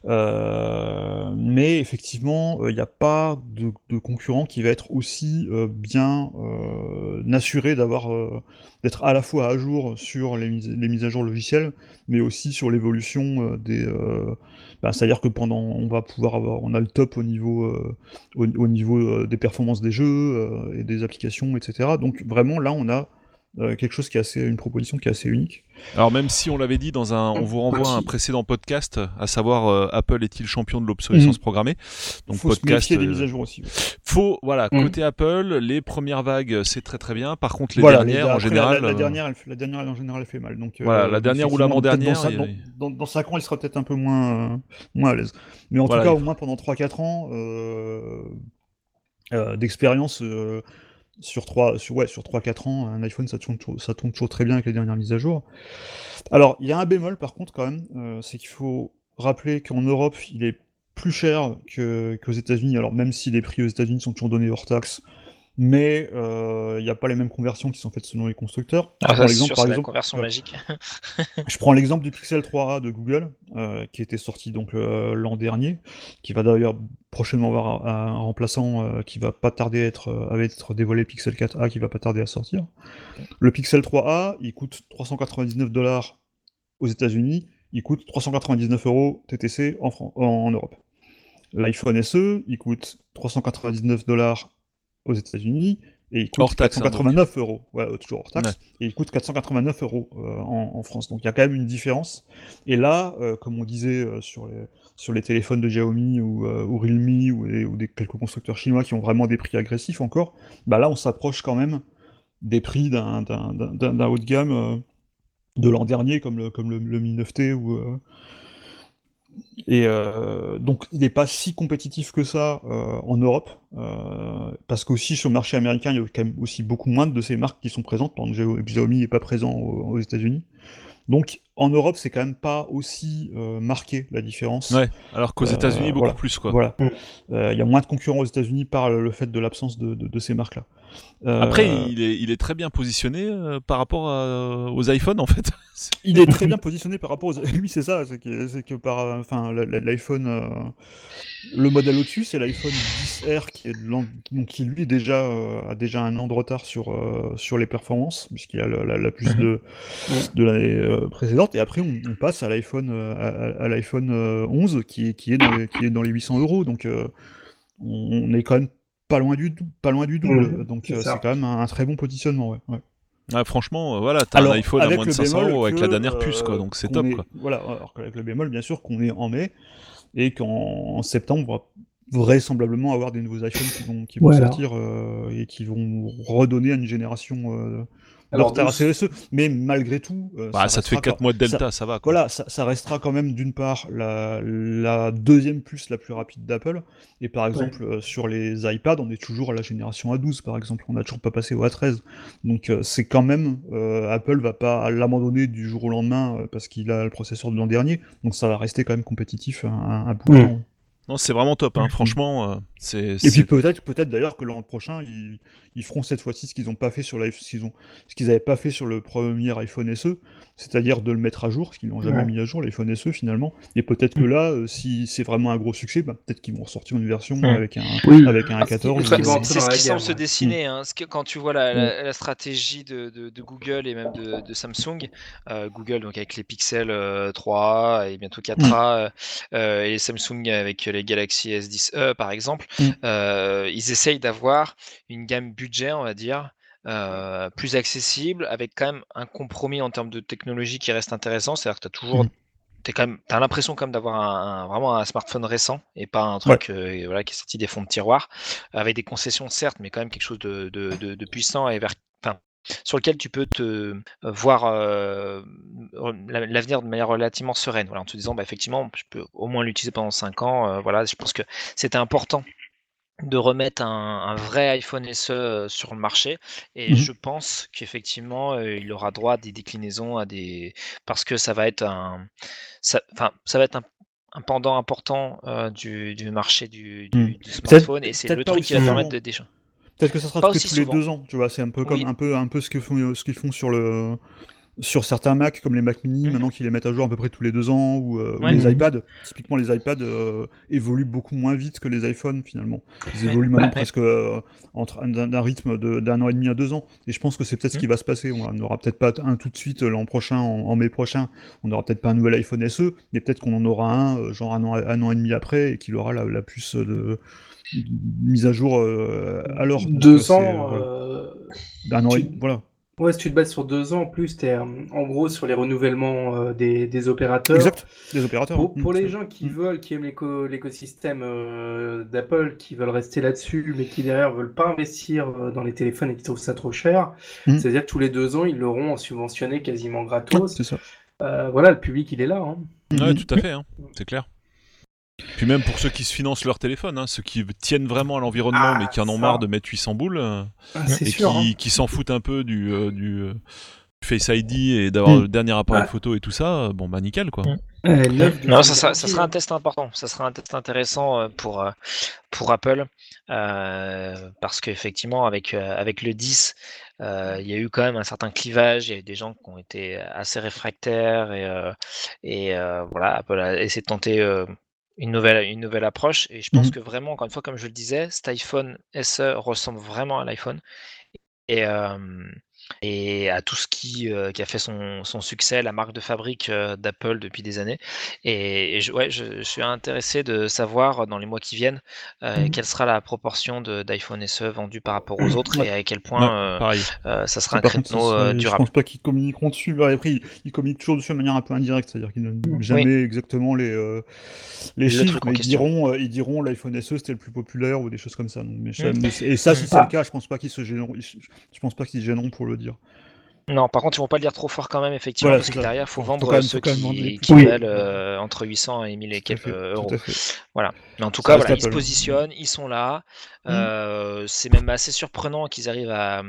Euh, mais effectivement, il n'y a pas de, concurrent qui va être aussi euh, bien euh, assuré d'avoir euh, d'être à la fois à jour sur les mises, à jour logicielles, mais aussi sur l'évolution euh, des. euh, bah, C'est-à-dire que pendant, on va pouvoir avoir, on a le top au niveau, euh, au, au niveau euh, des performances des jeux euh, et des applications, etc. Donc vraiment là, on a euh, quelque chose qui est assez, une proposition qui est assez unique. Alors même si on l'avait dit dans un, on vous renvoie à un précédent podcast, à savoir euh, Apple est-il champion de l'obsolescence Mhm. programmée? Donc faut se podcast. des euh, mises à jour aussi. ouais. Faut, voilà, Mhm. côté Apple, les premières vagues c'est très très bien. Par contre les Voilà, dernières les- en après, général. la, la euh, dernière, elle, fait- la dernière, en général, elle fait mal. Donc, Voilà, euh, la dernière ou peut-être l'avant-dernière, Dans, il y a- dans, dans, dans 5 ans, elle sera peut-être un peu moins, euh, moins à l'aise. Mais en Voilà, tout cas, il au moins pendant 3-4 ans euh, euh, d'expérience euh, sur 3 sur, ouais, sur 3-4 ans, un iPhone ça tourne, toujours- ça tourne toujours très bien avec les dernières mises à jour. Alors, il y a un bémol par contre, quand même, euh, c'est qu'il faut rappeler qu'en Europe, il est plus cher qu'aux États-Unis. Alors, même si les prix aux États-Unis sont toujours donnés hors taxe, mais euh, il n'y a pas les mêmes conversions qui sont faites selon les constructeurs. Ah, sûr, par la exemple, conversion ouais. magique. je prends l'exemple du Pixel 3a de Google, euh, qui était sorti donc euh, l'an dernier, qui va d'ailleurs prochainement avoir un, un remplaçant euh, qui va pas tarder à être, euh, à être dévoilé, Pixel 4a, qui va pas tarder à sortir. Le Pixel 3a, il coûte 399 dollars aux États-Unis, il coûte 399 euros TTC en, Fran- en, en Europe. L'iPhone SE, il coûte 399 dollars aux États-Unis et il coûte Hors taxe, hein, 489 euros, ouais, euh, toujours hors taxe, et il coûte 489 euros euh, en, en France. Donc il y a quand même une différence. Et là, euh, comme on disait euh, sur, les, sur les téléphones de Xiaomi ou, ou Realme ou, des, ou des quelques constructeurs chinois qui ont vraiment des prix agressifs encore, bah là on s'approche quand même des prix d'un haut de gamme de l'an dernier comme le, comme le, le Mi 9T ou et euh, donc il n'est pas si compétitif que ça euh, en Europe euh, parce qu'aussi sur le marché américain il y a quand même aussi beaucoup moins de ces marques qui sont présentes que Xio- Xiaomi n'est pas présent aux, aux États-Unis donc en Europe c'est quand même pas aussi euh, marqué la différence Ouais. Alors qu'aux États-Unis beaucoup voilà. plus quoi. voilà il y a moins de concurrents aux États-Unis par le fait de l'absence de, de- de ces marques Après, il est, il est très bien positionné euh, par rapport à- aux iPhones en fait. Il est très bien positionné par rapport aux. Oui, c'est ça, c'est que, c'est que par. euh, Enfin, l'iPhone. euh, Le modèle au-dessus, c'est l'iPhone 10R qui, est de qui lui déjà, euh, a déjà un an de retard sur, euh, sur les performances, puisqu'il a la, la- la plus de, de l'année euh, précédente. Et après, on, on passe à l'iPhone euh, à, l'iPhone euh, 11 qui est, qui, est dans les, qui est dans les 800 euros. Donc, euh, on, on est quand même pas loin du, dou- pas loin du double. Mhm, donc, c'est euh, c'est quand même un, un très bon positionnement. Ouais, ouais. Ah, franchement, euh, voilà, t'as un Alors, iPhone à avec moins de le 500 bémol euros avec la dernière puce quoi, euh, donc c'est top est- quoi. Voilà, alors qu'avec le bémol, bien sûr, qu'on est en mai et qu'en en septembre, on va vraisemblablement avoir des nouveaux iPhones qui vont, qui vont Voilà. sortir euh, et qui vont redonner à une génération euh, Alors, douce- CSE. Mais malgré tout, euh, Bah, ça te fait restera 4 mois de Delta, ça- ça, va quoi. voilà, ça, ça restera quand même d'une part la, la deuxième puce la plus rapide d'Apple. Et par exemple, euh, sur les iPads, on est toujours à la génération A12, par exemple. On n'a toujours pas passé au A13. Donc euh, c'est quand même, euh, Apple va pas l'abandonner du jour au lendemain euh, parce qu'il a le processeur de l'an dernier. Donc ça va rester quand même compétitif un, un- un bout de temps. Non, c'est vraiment top, hein. franchement. Euh, c'est. Et puis peut-être, peut-être d'ailleurs que l'an prochain, ils, ils feront cette fois-ci ce qu'ils n'ont pas fait sur l'iPhone, ce qu'ils ont, ce qu'ils n'avaient pas fait sur le premier iPhone SE, c'est-à-dire de le mettre à jour, ce qu'ils n'ont jamais Ouais. mis à jour l'iPhone SE finalement. Et peut-être que là, euh, si c'est vraiment un gros succès, bah, peut-être qu'ils vont ressortir une version Mm. avec un, Oui. avec un Ah, c'est- 14. ils Enfin, vont ou- c'est ce qui semble se dessiner. Hein. Ce que- quand tu vois la, la- la stratégie de, de- de Google et même de, de Samsung, euh, Google donc avec les Pixel euh, 3 et bientôt 4A, euh, euh, et Samsung avec les Galaxy S10e par exemple, Mm. euh, ils essayent d'avoir une gamme budget, on va dire. euh, plus accessible avec quand même un compromis en termes de technologie qui reste intéressant c'est à dire que tu as toujours Mm. t'es quand même, t'as l'impression quand même d'avoir un, un- vraiment un smartphone récent et pas un truc euh, voilà, qui est sorti des fonds de tiroir, avec des concessions certes, mais quand même quelque chose de, de, de- de puissant et vers, sur lequel tu peux te voir la- l'avenir de manière relativement sereine. Voilà, en te disant, bah, effectivement, je peux au moins l'utiliser pendant 5 ans. voilà, je pense que c'était important de remettre un, un vrai iPhone SE sur le marché et Mhm. je pense qu'effectivement euh, il aura droit à des déclinaisons à des parce que ça va être un ça, enfin, ça va être un, un pendant important euh, du, du marché du, du, du Peut-être- smartphone et c'est le truc qui va permettre de Peut-être que ça sera que tous les deux ans, tu vois. C'est un peu comme Oui. un peu un peu ce que font ce qu'ils font sur le sur certains Mac comme les Mac Mini, Mhm. maintenant qu'ils les mettent à jour à peu près tous les deux ans, ou, euh, ou les Mhm. iPads. Typiquement, les iPads euh, évoluent beaucoup moins vite que les iPhones finalement. Ils Ouais. évoluent maintenant presque euh, entre un- d'un rythme de- d'un an et demi à deux ans. Et je pense que c'est peut-être ce qui va se passer. On n'aura peut-être pas un tout de suite l'an prochain, en, en mai prochain. On n'aura peut-être pas un nouvel iPhone SE, mais peut-être qu'on en aura un genre un an, un an et demi après et qu'il aura la, la puce de mise à jour euh, alors. Deux ans, voilà. euh, D'un an et- tu- voilà. Ouais, si tu te bases sur deux ans, en plus, tu es en gros sur les renouvellements euh, des, des opérateurs. Exact, des opérateurs. Pour, hein. pour Mm. les gens qui Mm. veulent, qui aiment l'éco- l'écosystème euh, d'Apple, qui veulent rester là-dessus, mais qui derrière veulent pas investir euh, dans les téléphones et qui trouvent ça trop cher, Mm. c'est-à-dire que tous les deux ans, ils l'auront subventionné quasiment Ouais, gratos. c'est ça. Euh, voilà, le public, il est là. hein. Ouais, tout à fait, hein, c'est clair. Puis même pour ceux qui se financent leur téléphone, hein, ceux qui tiennent vraiment à l'environnement Ah, mais qui en ont ça. marre de mettre 800 boules euh, Ah, et sûr. qui, hein. qui s'en foutent un peu du, euh, du euh, Face ID et d'avoir Mm. le dernier appareil Ouais. photo et tout ça, euh, bon bah nickel quoi. Mm. Non, ça sera, ça sera un test important. Ça sera un test intéressant euh, pour, euh, pour Apple. euh, parce qu'effectivement, avec, euh, avec le 10, euh, il y a eu quand même un certain clivage. Il y a eu des gens qui ont été assez réfractaires. Et, euh, et euh, voilà, Apple a essayé de tenter euh, une, nouvelle, une nouvelle approche. Et je pense Mhm. que vraiment, encore une fois, comme je le disais, cet iPhone SE ressemble vraiment à l'iPhone. Et, euh, et à tout ce qui, euh, qui a fait son, son succès, la marque de fabrique euh, d'Apple depuis des années. Et, et je, ouais, je, je suis intéressé de savoir dans les mois qui viennent euh, Mhm. quelle sera la proportion d'iPhone SE vendu par rapport aux autres Ouais. et à quel point ça sera un créneau euh, je durable. pense pas qu'ils communiqueront dessus. Bah, Après, ils, ils communiquent toujours dessus de manière un peu indirecte, c'est-à-dire qu'ils ne donnent jamais exactement les, les Le chiffres, mais ils diront, ils diront l'iPhone SE c'était le plus populaire ou des choses comme ça. Donc, mais Mm. c'est- et ça, si c'est le cas, je pense pas qu'ils se gêneront. Je, je pense pas qu'ils se gêneront pour le dire. Non, par contre, ils vont pas le dire trop fort quand même, effectivement, Voilà, parce que derrière, il faut vendre ceux faut quand même qui, plus. qui Oui. valent euh, entre 800 et 1000 et quelques fait, euros. Voilà. Mais en tout Ça cas, voilà, ils se positionnent, ils sont là. Mm. Euh, c'est même assez surprenant qu'ils arrivent à,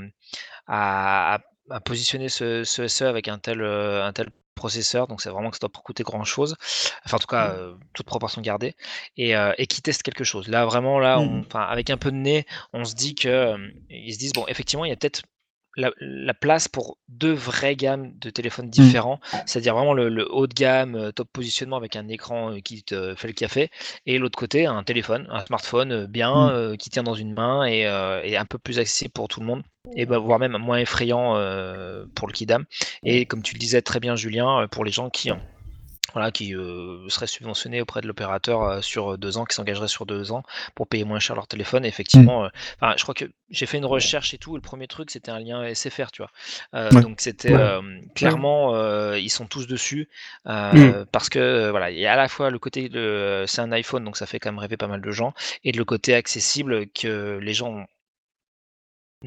à, positionner ce, ce SE avec un tel, euh, un tel processeur. Donc, c'est vraiment que ça doit pas coûter grand chose. Enfin, en tout cas, euh, toute proportion gardée. Et, euh, et qui testent quelque chose. Là, vraiment, là, on- Mm. enfin, avec un peu de nez, on se dit que euh, ils se disent, bon, effectivement, il y a peut-être la, la place pour deux vraies gammes de téléphones différents, c'est-à-dire vraiment le, le haut de gamme, euh, top positionnement avec un écran euh, qui te fait le café, et l'autre côté un téléphone, un smartphone euh, bien Mm. euh, qui tient dans une main et, euh, et un peu plus accessible pour tout le monde, et bah, voire même moins effrayant euh, pour le kidam. Et comme tu le disais très bien Julien, pour les gens qui ont voilà, qui euh, seraient subventionnés auprès de l'opérateur euh, sur deux ans, qui s'engageraient sur deux ans pour payer moins cher leur téléphone. Et effectivement, euh, enfin, je crois que j'ai fait une recherche et tout. Et le premier truc, c'était un lien SFR, tu vois. Euh, Ouais. Donc c'était Ouais. euh, clairement, euh, ils sont tous dessus euh, Mm. parce que voilà, il y a à la fois le côté de c'est un iPhone, donc ça fait quand même rêver pas mal de gens, et de le côté accessible que les gens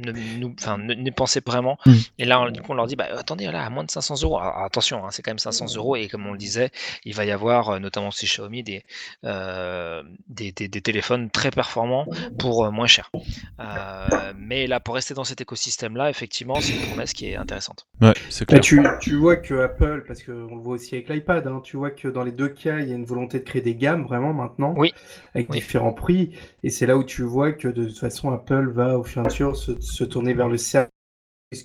ne, nous, enfin, ne, ne pensaient vraiment. Mm. Et là, on- du coup, on leur dit, bah, attendez, là, à moins de 500 euros. Alors, attention, hein, c'est quand même 500 euros. Et comme on le disait, il va y avoir, euh, notamment chez Xiaomi, des, euh, des, des- des téléphones très performants pour euh, moins cher. Euh, mais là, pour rester dans cet écosystème-là, effectivement, c'est une promesse qui est intéressante. Ouais, c'est clair. tu, tu vois que Apple, parce qu'on le voit aussi avec l'iPad, hein, tu vois que dans les deux cas, il y a une volonté de créer des gammes vraiment maintenant, Oui. avec Oui. différents prix. Et c'est là où tu vois que de toute façon, Apple va au fur et à mesure se, se tourner vers le service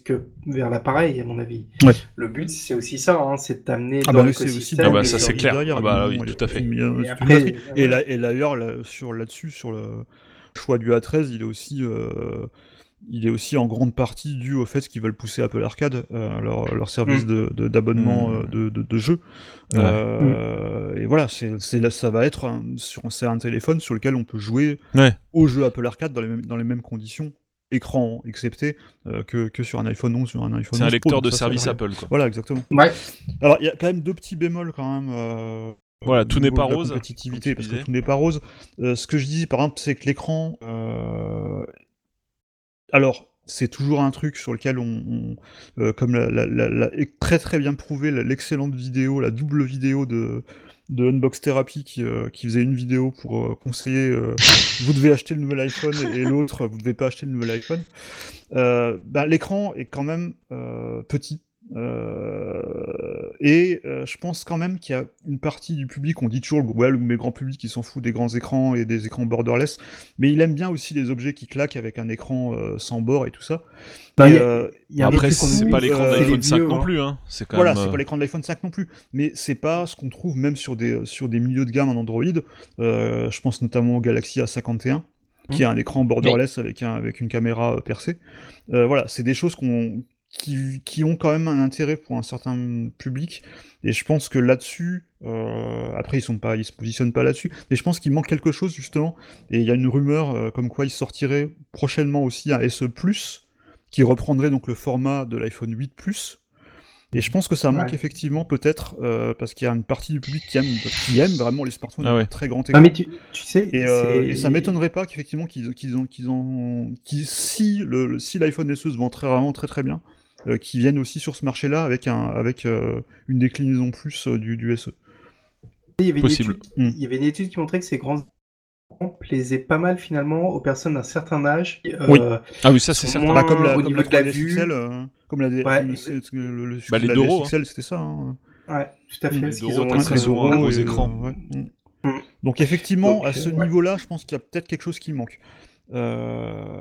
que vers l'appareil, à mon avis. Ouais. Le but, c'est aussi ça, hein, c'est de t'amener Ah dans bah oui, c'est aussi l'écosystème. Ah bah, ça, c'est clair. derrière, Ah bah oui, tout à fait. Et après, là- et d'ailleurs, là, sur là-dessus, sur le choix du A13, il est aussi, euh, il est aussi en grande partie dû au fait qu'ils veulent pousser Apple Arcade, euh, leur, leur service Mm. de- de- d'abonnement Mm. euh, de, de, de jeux. Ouais. Euh, Et voilà, c'est là, ça va être un, sur, c'est un téléphone sur lequel on peut jouer Ouais. aux jeux Apple Arcade dans les mêmes, dans les mêmes conditions, écran excepté, euh, que, que sur un iPhone 11, sur un iPhone C'est un 11 Pro, lecteur de ça, service. Apple, quoi. Voilà, exactement. Ouais. Alors, il y a quand même deux petits bémols quand même. euh, Voilà, tout n'est pas rose, Compétitivité, parce que tout n'est pas rose. Euh, ce que je dis, par exemple, c'est que l'écran. euh, Alors, c'est toujours un truc sur lequel on, on- euh, comme la, la- la- la- est très très bien prouvé, l'excellente vidéo, la double vidéo de de Unbox Therapy qui, euh, qui faisait une vidéo pour euh, conseiller euh, vous devez acheter le nouvel iPhone et, et l'autre vous devez pas acheter le nouvel iPhone. Euh, ben, l'écran est quand même euh, petit. Euh, et euh, je pense quand même qu'il y a une partie du public, on dit toujours ouais, le mais grand public qui s'en fout des grands écrans et des écrans borderless, mais il aime bien aussi les objets qui claquent avec un écran euh, sans bord et tout ça. Bah, Et, y a- euh, y a Après, c'est pas l'écran de l'iPhone 5 vieux, non hein. plus, hein. C'est quand voilà, même. c'est pas l'écran de l'iPhone 5 non plus, mais c'est pas ce qu'on trouve même sur des, sur des milieux de gamme en Android. Euh, je pense notamment au Galaxy A51, qui a un écran borderless avec, un, avec une caméra percée. Euh, voilà, c'est des choses qu'on, qui, qui ont quand même un intérêt pour un certain public, et je pense que là-dessus, euh, après ils sont pas, ils se positionnent pas là-dessus, mais je pense qu'il manque quelque chose justement, et il y a une rumeur euh, comme quoi il sortirait prochainement aussi un SE+, qui reprendrait donc le format de l'iPhone 8 Plus. Et je pense que ça manque Ouais. effectivement peut-être euh, parce qu'il y a une partie du public qui aime, qui aime vraiment les smartphones Ah ouais. très grand Ah, écran. mais tu, tu sais, Et, euh, et ça m'étonnerait pas qu'effectivement qu'ils qu'ils ont qu'ils ont qu'ils- si le, le- si l'iPhone SE se vend très vraiment très très bien, euh, qu'ils viennent aussi sur ce marché-là avec un avec euh, une déclinaison plus euh, du, du SE. il y avait une possible. étude- Mm. il y avait une étude qui montrait que ces grands écrans plaisaient pas mal finalement aux personnes d'un certain âge. euh, Oui. Ah oui, ça c'est certain. Bah, comme la au comme niveau le de la 3DS vue. Euh, comme la Ouais. le, le, Bah, les de la XL, c'était ça. hein. Ouais, tout à fait. Les parce qu'ils Doro, ont t'as un très souvent un Doro gros et, écran. euh, ouais. Mm. Mm. Donc effectivement, à ce ouais. niveau-là, je pense qu'il y a peut-être quelque chose qui manque. Euh,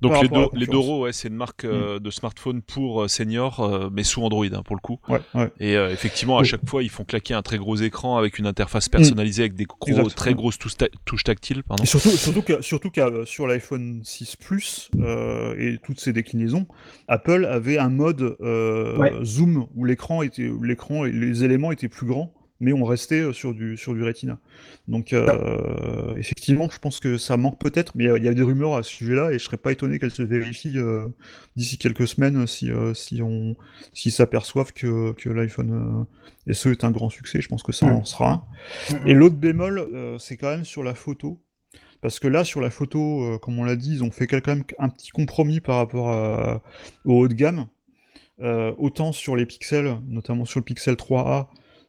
Donc les, Do- les. Doro, ouais, c'est une marque euh, de smartphone pour euh, seniors, euh, mais sous Android hein, pour le coup. Ouais, ouais. Et euh, effectivement, à Oui. chaque fois, ils font claquer un très gros écran avec une interface personnalisée avec des gros, Exact. très grosses touches, ta- touches tactiles. Pardon. Et surtout, surtout que, surtout qu'à- sur l'iPhone 6 Plus euh, et toutes ses déclinaisons, Apple avait un mode euh, Ouais. zoom où l'écran était, où l'écran et les éléments étaient plus grands, mais on restait euh, sur du sur du Retina. Donc euh, effectivement, je pense que ça manque peut-être, mais il y a des rumeurs à ce sujet-là et je serais pas étonné qu'elles se vérifient euh, d'ici quelques semaines si euh, si on si s'aperçoivent que que l'iPhone euh, SE est un grand succès. Je pense que ça Mm. en sera un. Mm. Et l'autre bémol, euh, c'est quand même sur la photo. Parce que là, sur la photo, euh, comme on l'a dit, ils ont fait quand même un petit compromis par rapport à- au haut de gamme. Euh, autant sur les pixels, notamment sur le Pixel 3a,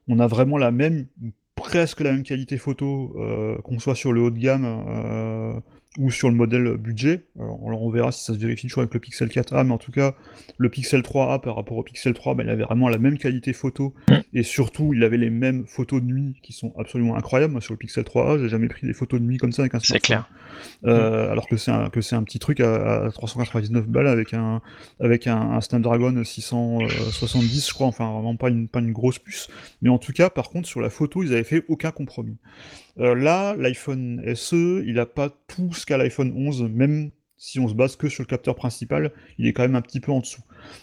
on a vraiment la même, presque la même qualité photo, euh, qu'on soit sur le haut de gamme euh, ou sur le modèle budget. Alors, on- verra si ça se vérifie toujours avec le Pixel 4a, mais en tout cas, le Pixel 3a par rapport au Pixel 3, ben, il avait vraiment la même qualité photo et surtout, il avait les mêmes photos de nuit qui sont absolument incroyables. Moi, sur le Pixel 3a, j'ai jamais pris des photos de nuit comme ça avec un C'est smartphone. clair. Euh, alors que c'est un, que c'est un petit truc à, à 399 balles avec un, avec un, un Snapdragon 670, je crois. Enfin, vraiment pas une, pas une grosse puce. Mais en tout cas, par contre, sur la photo, ils avaient fait aucun compromis. Euh, là, l'iPhone SE, il a pas tout ce qu'a l'iPhone 11, même si on se base que sur le capteur principal, il est quand même un petit peu en dessous.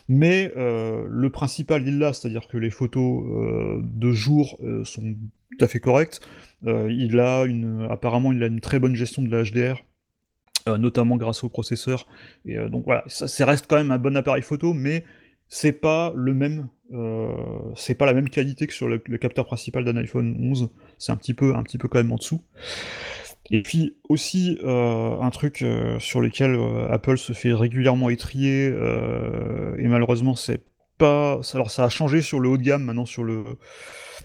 Mais euh, le principal, il l'a, c'est-à-dire que les photos euh, de jour euh, sont tout à fait correctes. Il a une, apparemment, il a une très bonne gestion de la HDR, notamment grâce au processeur. Et donc voilà, ça, reste quand même un bon appareil photo, mais c'est pas le même, c'est pas la même qualité que sur le, le capteur principal d'un iPhone 11. C'est un petit peu, un petit peu quand même en dessous. Et puis aussi euh, un truc euh, sur lequel euh, Apple se fait régulièrement étrier euh, et malheureusement c'est pas, alors ça a changé sur le haut de gamme maintenant sur le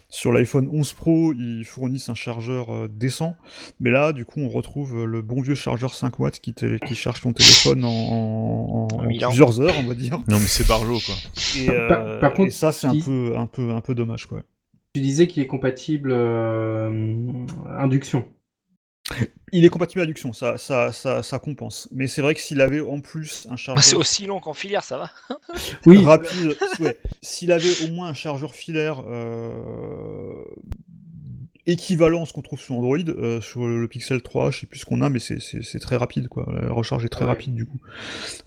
sur l'iPhone 11 Pro ils fournissent un chargeur euh, décent, mais là du coup on retrouve le bon vieux chargeur 5 watts qui, te- qui charge ton téléphone en, en- en plusieurs heures on va dire. Non, mais c'est barjo quoi. Et, Par- euh, par contre, et ça c'est un peu un peu un peu dommage quoi. Tu disais qu'il est compatible euh, induction. Il est compatible à induction, ça, ça, ça, ça compense. Mais c'est vrai que s'il avait en plus un Ah, C'est chargeur aussi long qu'en filière, ça va. Oui, rapide, ouais, s'il avait au moins un chargeur filaire euh, équivalent à ce qu'on trouve sur Android, euh, sur le Pixel 3, je sais plus ce qu'on a, mais c'est- c'est c'est très rapide, quoi. La recharge est très Ouais. rapide du coup.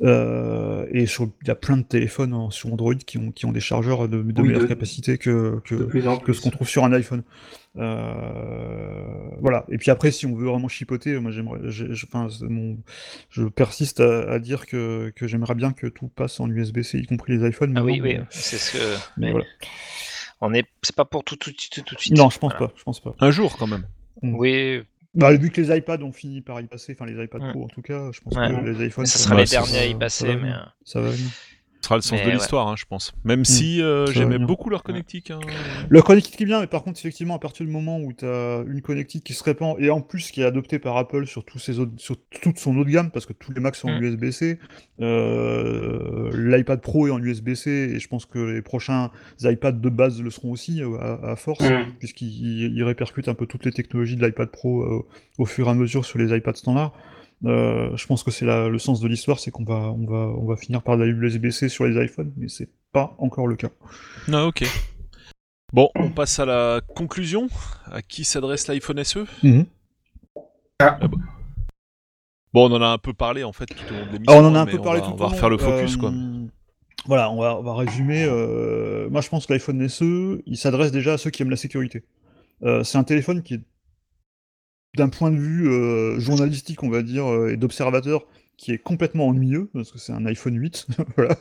Euh, et sur- il y a plein de téléphones hein, sur Android qui ont, qui ont des chargeurs de, de Oui, meilleure de- capacité que, que, que ce qu'on trouve sur un iPhone. Euh, voilà. Et puis après, si on veut vraiment chipoter, moi j'aimerais, j'ai- je, enfin, mon- je persiste à, à dire que, que j'aimerais bien que tout passe en USB-C, y compris les iPhones. Ah oui, oui, c'est ce que. mais voilà. On est, c'est pas pour tout, tout, tout, tout de suite. Non, je pense Voilà. pas. Je pense pas. Un jour quand même. Oui, Bah, vu que les iPads ont fini par y passer, enfin les iPads Mm. Pro en tout cas, je pense Ouais. que les iPhones. ça sera les derniers à y passer, ça va mais. euh, Ça va venir. Ce sera le sens Mais de ouais. l'histoire, hein, je pense. Même si euh, j'aimais beaucoup leur connectique. hein. Le connectique est bien, mais par contre, effectivement, à partir du moment où tu as une connectique qui se répand, et en plus qui est adoptée par Apple sur, tous ses autres, sur toute son autre gamme, parce que tous les Macs sont en Mm. USB-C, euh, l'iPad Pro est en USB-C, et je pense que les prochains iPads de base le seront aussi, euh, à, à force, Mm. puisqu'ils ils répercutent un peu toutes les technologies de l'iPad Pro euh, au fur et à mesure sur les iPads standards. Euh, je pense que c'est le sens de l'histoire, c'est qu'on va, on va, on va finir par de la USB-C sur les iPhones, mais c'est pas encore le cas. Ah, ok. Bon, on passe à la conclusion. À qui s'adresse l'iPhone SE Ah. bah. Bon, on en a un peu parlé en fait tout au long de l'émission. Alors, on en a un peu parlé va- tout On au va long, refaire le focus euh, quoi. Voilà, on va, on va résumer. euh, moi, je pense que l'iPhone SE, il s'adresse déjà à ceux qui aiment la sécurité. Euh, c'est un téléphone qui est, d'un point de vue euh, journalistique, on va dire, euh, et d'observateur, qui est complètement ennuyeux, parce que c'est un iPhone 8, voilà,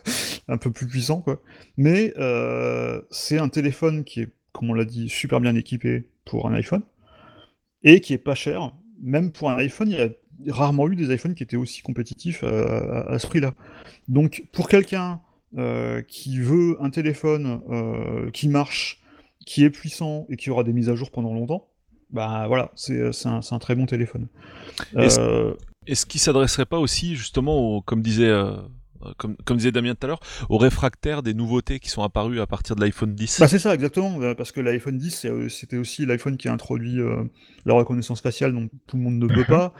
un peu plus puissant, quoi. Mais euh, c'est un téléphone qui est, comme on l'a dit, super bien équipé pour un iPhone, et qui est pas cher. Même pour un iPhone, il y a rarement eu des iPhones qui étaient aussi compétitifs à, ce prix-là. Donc, pour quelqu'un qui veut un téléphone qui marche, qui est puissant et qui aura des mises à jour pendant longtemps, bah voilà, c'est c'est un, très bon téléphone. Est-ce- Euh, Est-ce qu'il s'adresserait pas aussi justement, au, comme disait euh, comme, comme disait Damien tout à l'heure, aux réfractaires des nouveautés qui sont apparues à partir de l'iPhone 10 Bah c'est ça, exactement, euh, parce que l'iPhone 10, c'est, euh, c'était aussi l'iPhone qui a introduit euh, la reconnaissance faciale, dont tout le monde ne veut pas.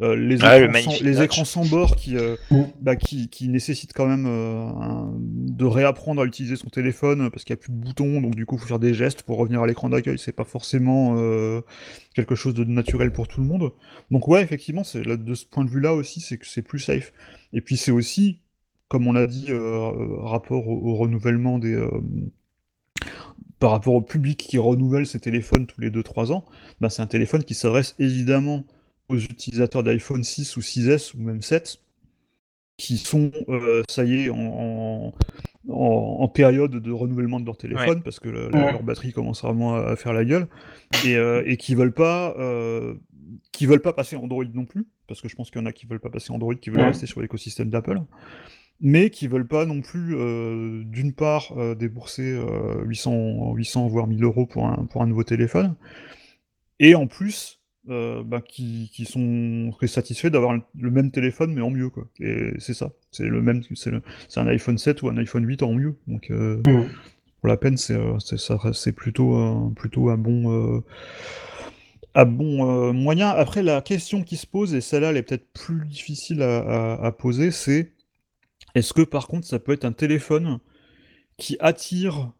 Euh, les, Ah, le écrans sans, magnifique les notch. écrans sans bord qui, euh, bah, qui, qui nécessitent quand même euh, un- de réapprendre à utiliser son téléphone, parce qu'il n'y a plus de boutons, donc du coup, il faut faire des gestes pour revenir à l'écran d'accueil. C'est pas forcément euh, quelque chose de naturel pour tout le monde. Donc ouais, effectivement, c'est, là, de ce point de vue-là aussi, c'est que c'est plus safe. Et puis c'est aussi, comme on l'a dit, euh, rapport au, au renouvellement des... euh, par rapport au public qui renouvelle ses téléphones tous les 2-3 ans, bah, c'est un téléphone qui s'adresse évidemment aux utilisateurs d'iPhone 6 ou 6S ou même 7, qui sont, euh, ça y est, en, en, en- en période de renouvellement de leur téléphone, parce que la- la- Ouais. leur batterie commence vraiment à, à faire la gueule, et, euh, et qui veulent pas... euh, qui veulent pas passer Android non plus, parce que je pense qu'il y en a qui veulent pas passer Android, qui veulent Ouais. rester sur l'écosystème d'Apple, mais qui veulent pas non plus, euh, d'une part, euh, débourser euh, 800, 800 voire 1000 euros pour un, pour un nouveau téléphone, et en plus, bah, qui, qui sont très satisfaits d'avoir le- même téléphone mais en mieux quoi. Et c'est ça, c'est le même, c'est le- c'est un iPhone 7 ou un iPhone 8 en mieux. Donc euh, Mm. pour la peine, c'est c'est ça- c'est plutôt un- plutôt un bon bon moyen. Après, la question qui se pose et celle-là, elle est peut-être plus difficile à, à- à poser, c'est est-ce que par contre, ça peut être un téléphone qui attire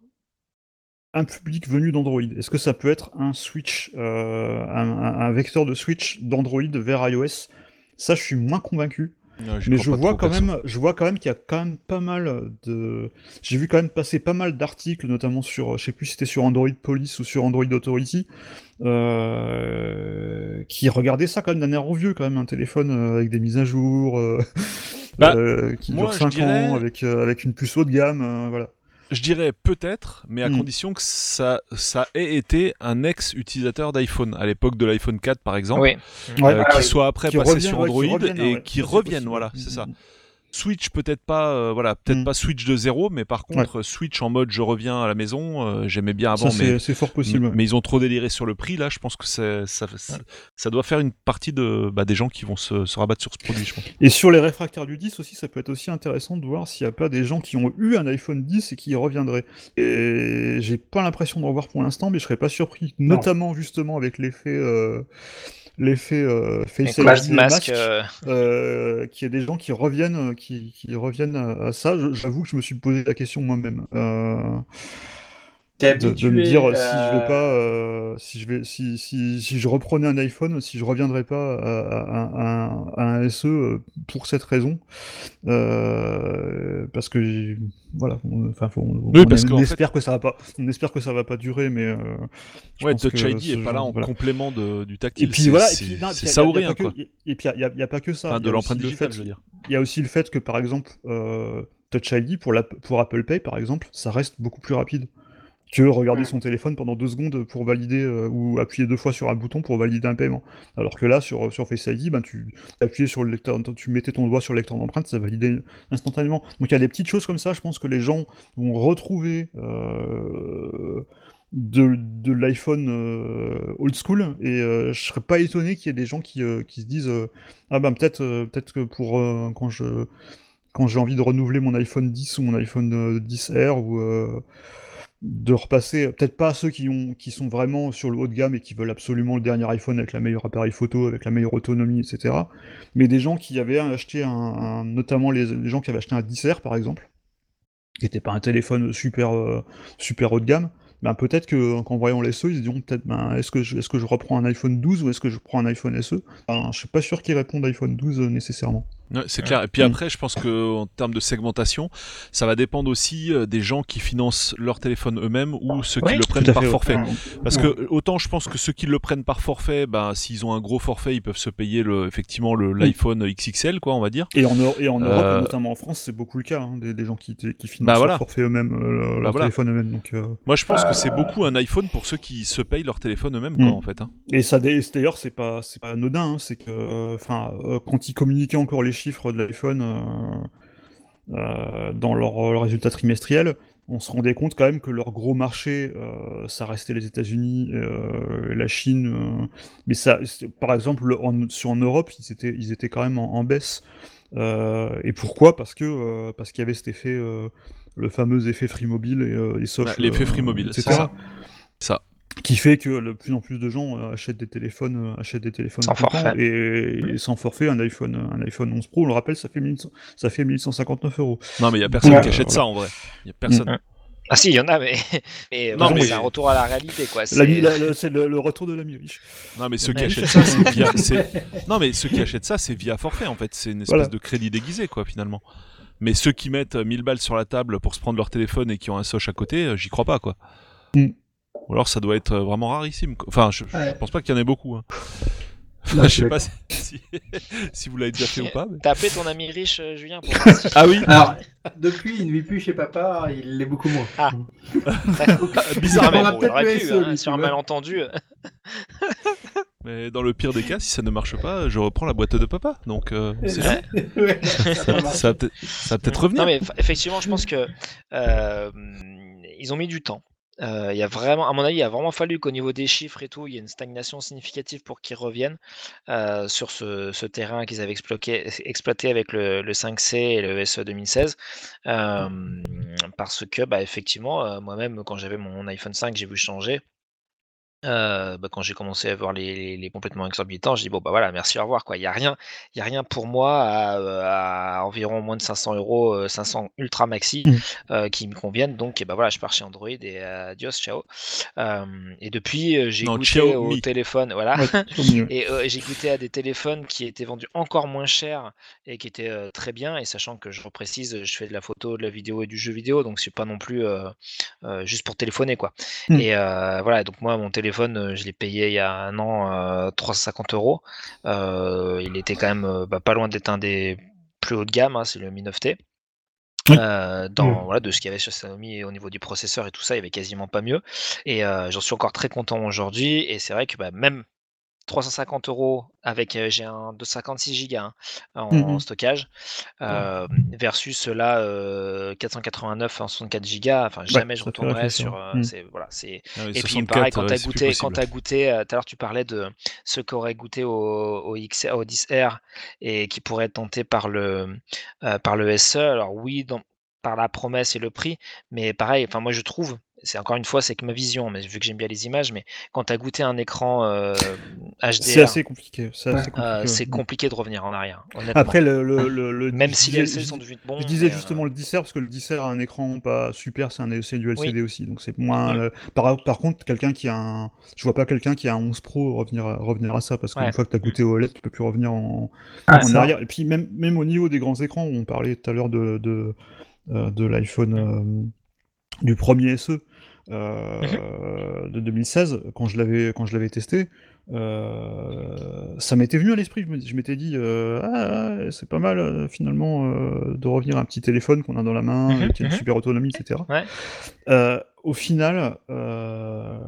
un public venu d'Android? Est-ce que ça peut être un switch, euh, un, un- un vecteur de switch d'Android vers iOS? Ça, je suis moins convaincu. Mais je vois quand même, je vois quand même qu'il y a quand même pas mal de. J'ai vu quand même passer pas mal d'articles, notamment sur, je sais plus si c'était sur Android Police ou sur Android Authority, euh, qui regardaient ça quand même d'un air envieux, quand même, un téléphone euh, avec des mises à jour, euh, Bah, euh, qui moi, dure je 5 dirais- ans, avec, euh, avec une puce haut de gamme, euh, voilà. Je dirais peut-être, mais à Hmm. condition que ça, ça ait été un ex-utilisateur d'iPhone, à l'époque de l'iPhone 4 par exemple, Oui. Ouais. euh, Ah qui oui. soit après Qui passé sur ouais, qui Android et ouais. qui possible. voilà, c'est ça. Switch peut-être pas, euh, voilà, peut-être Mm. pas Switch de zéro, mais par contre Switch en mode je reviens à la maison, euh, j'aimais bien avant, Ça, mais c'est fort possible. mais, ils ont trop déliré sur le prix là. Je pense que ça, ça, ça doit faire une partie de bah, des gens qui vont se, se rabattre sur ce produit, je pense. Et sur les réfractaires du 10 aussi, ça peut être aussi intéressant de voir s'il n'y a pas des gens qui ont eu un iPhone 10 et qui y reviendraient. Et j'ai pas l'impression d'en voir pour l'instant, mais je serais pas surpris, Non. notamment justement avec l'effet euh, l'effet euh, Face ID masque, euh, euh, qu'il y ait des gens qui reviennent, euh, qui, qui reviennent à, à ça. J'avoue que je me suis posé la question moi-même. Euh, de, de me dire si euh, je vais pas, euh, si je vais, si, si, si je reprenais un iPhone, si je reviendrais pas à, à- à un- à un SE euh, pour cette raison, Euh, parce que voilà, on, faut- on, Oui, on espère que ça va pas, on espère que ça va pas durer, mais euh, Ouais, Touch ID est pas là en voilà. complément de, du tactile. Et puis voilà, et c'est ça y ou a pas rien que- quoi. Et puis il y a, pas que ça. Enfin, Il y de a l'empreinte aussi le digitale, fait- je veux dire. il y a aussi le fait que, par exemple, euh, Touch ID pour, la, pour Apple Pay, par exemple, ça reste beaucoup plus rapide que regarder Mm. son téléphone pendant deux secondes pour valider euh, ou appuyer deux fois sur un bouton pour valider un paiement. Alors que là, sur, sur Face ID, ben, tu appuyais sur le lecteur, tu mettais ton doigt sur le lecteur d'empreinte, ça validait instantanément. Donc il y a des petites choses comme ça, je pense que les gens vont retrouver euh, de, de l'iPhone euh, old school et je serais pas étonné qu'il y ait des gens qui, qui se disent ah ben peut-être peut-être que pour quand je quand j'ai envie de renouveler mon iPhone 10 ou mon iPhone euh, 10R ou euh, de repasser peut-être pas ceux qui ont qui sont vraiment sur le haut de gamme et qui veulent absoluement le dernier iPhone avec la meilleure appareil photo avec la meilleure autonomie etc mais des gens qui avaient acheté un, notamment les, les gens qui avaient acheté un 10R par exemple qui n'était pas un téléphone super euh, super haut de gamme ben peut-être que qu'en voyant les SE, ils se diront peut-être ben, est-ce que est-ce que je reprends un iPhone 12 ou est-ce que je prends un iPhone SE ben, Je suis pas sûr qu'ils répondent iPhone 12 euh, nécessairement. Ouais, c'est clair. Et puis Mm. après, je pense que en termes de segmentation, ça va dépendre aussi euh, des gens qui financent leur téléphone eux-mêmes ou ceux qui le prennent par forfait. Ouais. Parce que autant je pense que ceux qui le prennent par forfait, ben s'ils ont un gros forfait, ils peuvent se payer le, effectivement le l'iPhone XXL, quoi, on va dire. Et en, Euro- et en Europe, Euh, notamment en France, c'est beaucoup le cas, hein, des, des gens qui, qui financent Bah voilà. leur forfait eux-mêmes, euh, leur Bah voilà. téléphone eux-mêmes. Donc, euh, Moi, je pense que c'est beaucoup un iPhone pour ceux qui se payent leur téléphone eux-mêmes, quoi, Mm. en fait. hein. Et ça, d'ailleurs, c'est pas, c'est pas anodin. hein, c'est que, euh, enfin, euh, quand ils communiquaient encore les chiffres de l'iPhone euh, euh, dans leurs leur résultats trimestriels, on se rendait compte quand même que leur gros marché, euh, ça restait les États-Unis, euh, la Chine. euh, mais ça, par exemple, le- en, sur en Europe, ils étaient, ils étaient quand même en, en baisse. Euh, et pourquoi? Parce que, euh, parce qu'il y avait cet effet, euh, le fameux effet Free Mobile et, euh, et Soft, l'effet euh, Free Mobile, etc. c'est ça. Ça. Qui fait que de plus en plus de gens euh, achètent des téléphones, euh, achètent des téléphones Sans forfait. et, et sans forfait, un iPhone, un iPhone 11 Pro, on le rappelle, ça fait 1100 ça fait 1159 euros. Non, mais il y a personne Ouais, qui achète ça en vrai. Il y a personne. Mm. Ah si, il y en a, mais, mais, Non, mais- c'est un retour à la réalité, quoi. C'est- le- retour de l'ami riche. Non, mais ceux qui achètent ça, c'est via. c'est- Non, mais ceux qui achètent ça, c'est via forfait en fait. C'est une espèce Voilà. de crédit déguisé, quoi, finalement. Mais ceux qui mettent euh, 1000 balles sur la table pour se prendre leur téléphone et qui ont un soch à côté, euh, j'y crois pas, quoi. Mm. Ou alors ça doit être euh, vraiment rarissime. Enfin, je, je Ouais. pense pas qu'il y en ait beaucoup. Hein. Non, je sais pas si, si, si vous l'avez déjà fait ou pas. mais- T'as appelé ton ami riche, euh, Julien, pour Ah oui, Alors, depuis, il ne vit plus chez papa, il l'est beaucoup moins. Ah. bizarre, mais On aura bon, hein, lui, sur un malentendu. mais dans le pire des cas, si ça ne marche pas, je reprends la boîte de papa. Donc, euh, c'est Ouais. Ouais, ça ça va peut-être peut-être revenir. Non, mais effectivement, je pense que euh, ils ont mis du temps. Euh, il y a vraiment, à mon avis, il a vraiment fallu qu'au niveau des chiffres et tout, il y ait une stagnation significative pour qu'ils reviennent euh, sur ce, ce terrain qu'ils avaient exploité avec le, le 5C et le SE 2016. Euh, parce que, bah, effectivement, euh, moi-même, quand j'avais mon iPhone 5, j'ai vu changer. Euh, bah, quand j'ai commencé à voir les, complètement exorbitants, j'ai dit bon bah voilà merci au revoir quoi. Il y a rien, il y a rien pour moi à, euh, à environ moins de 500 euros, euh, 500 ultra maxi Mm. euh, qui me conviennent. Donc et bah voilà je pars chez Android et euh, adios ciao. Euh, et depuis euh, j'ai Non, goûté ciao, au mi. téléphone voilà. Ouais. Et euh, j'ai goûté à des téléphones qui étaient vendus encore moins cher et qui étaient euh, très bien. Et sachant que je reprécise, je fais de la photo, de la vidéo et du jeu vidéo, donc c'est pas non plus euh, euh, juste pour téléphoner quoi. Mm. Et euh, voilà, donc moi mon téléphone, euh, je l'ai payé il y a un an euh, 350 euros. Euh, il était quand même euh, bah, pas loin d'être un des plus haut de gamme, hein, c'est le Mi 9T. Oui. Euh, dans Mm. voilà de ce qu'il y avait sur Xiaomi au niveau du processeur et tout ça, il y avait quasiment pas mieux. Et euh, j'en suis encore très content aujourd'hui. Et c'est vrai que bah, même 350 euros avec euh, j'ai un 256 Go hein, en Mhm. stockage euh, versus là euh, 489 en 64 Go. Enfin jamais je retournerai sur. c'est voilà c'est Ah oui, et puis 64, pareil, quand euh, tu as c'est plus goûté, quand t'as goûté, tout à l'heure tu parlais de ceux qui auraient goûté au, au, X, au 10R et qui pourraient être tentés par le, par le SE. Alors oui, dans, par la promesse et le prix, mais pareil, enfin moi je trouve, c'est encore une fois, c'est que ma vision, mais vu que j'aime bien les images, mais quand tu as goûté un écran euh, C'est HDR, assez compliqué. C'est assez compliqué. euh, c'est compliqué de revenir en arrière, honnêtement. Après, le, le, le, le- Même je si les disais- LCD je- sont devenus bons. Je disais mais, euh, justement le 10R parce que le 10R a un écran pas super, c'est du LCD aussi, donc c'est moins. Par, par contre, quelqu'un qui a un, je vois pas quelqu'un qui a un 11 Pro revenir à, revenir à ça parce qu'une Ouais. fois que tu as goûté au OLED, tu peux plus revenir en, Ah, en arrière. Et puis même même au niveau des grands écrans, on parlait tout à l'heure de de, euh, de l'iPhone euh, du premier SE euh, de 2016 quand je l'avais quand je l'avais testé. euh, ça m'était venu à l'esprit, je m'étais dit, euh, ah, ouais, c'est pas mal euh, finalement euh, de revenir à un petit téléphone qu'on a dans la main, Mhm, qui a une mhm. super autonomie, etc. Ouais. Euh, au final, euh,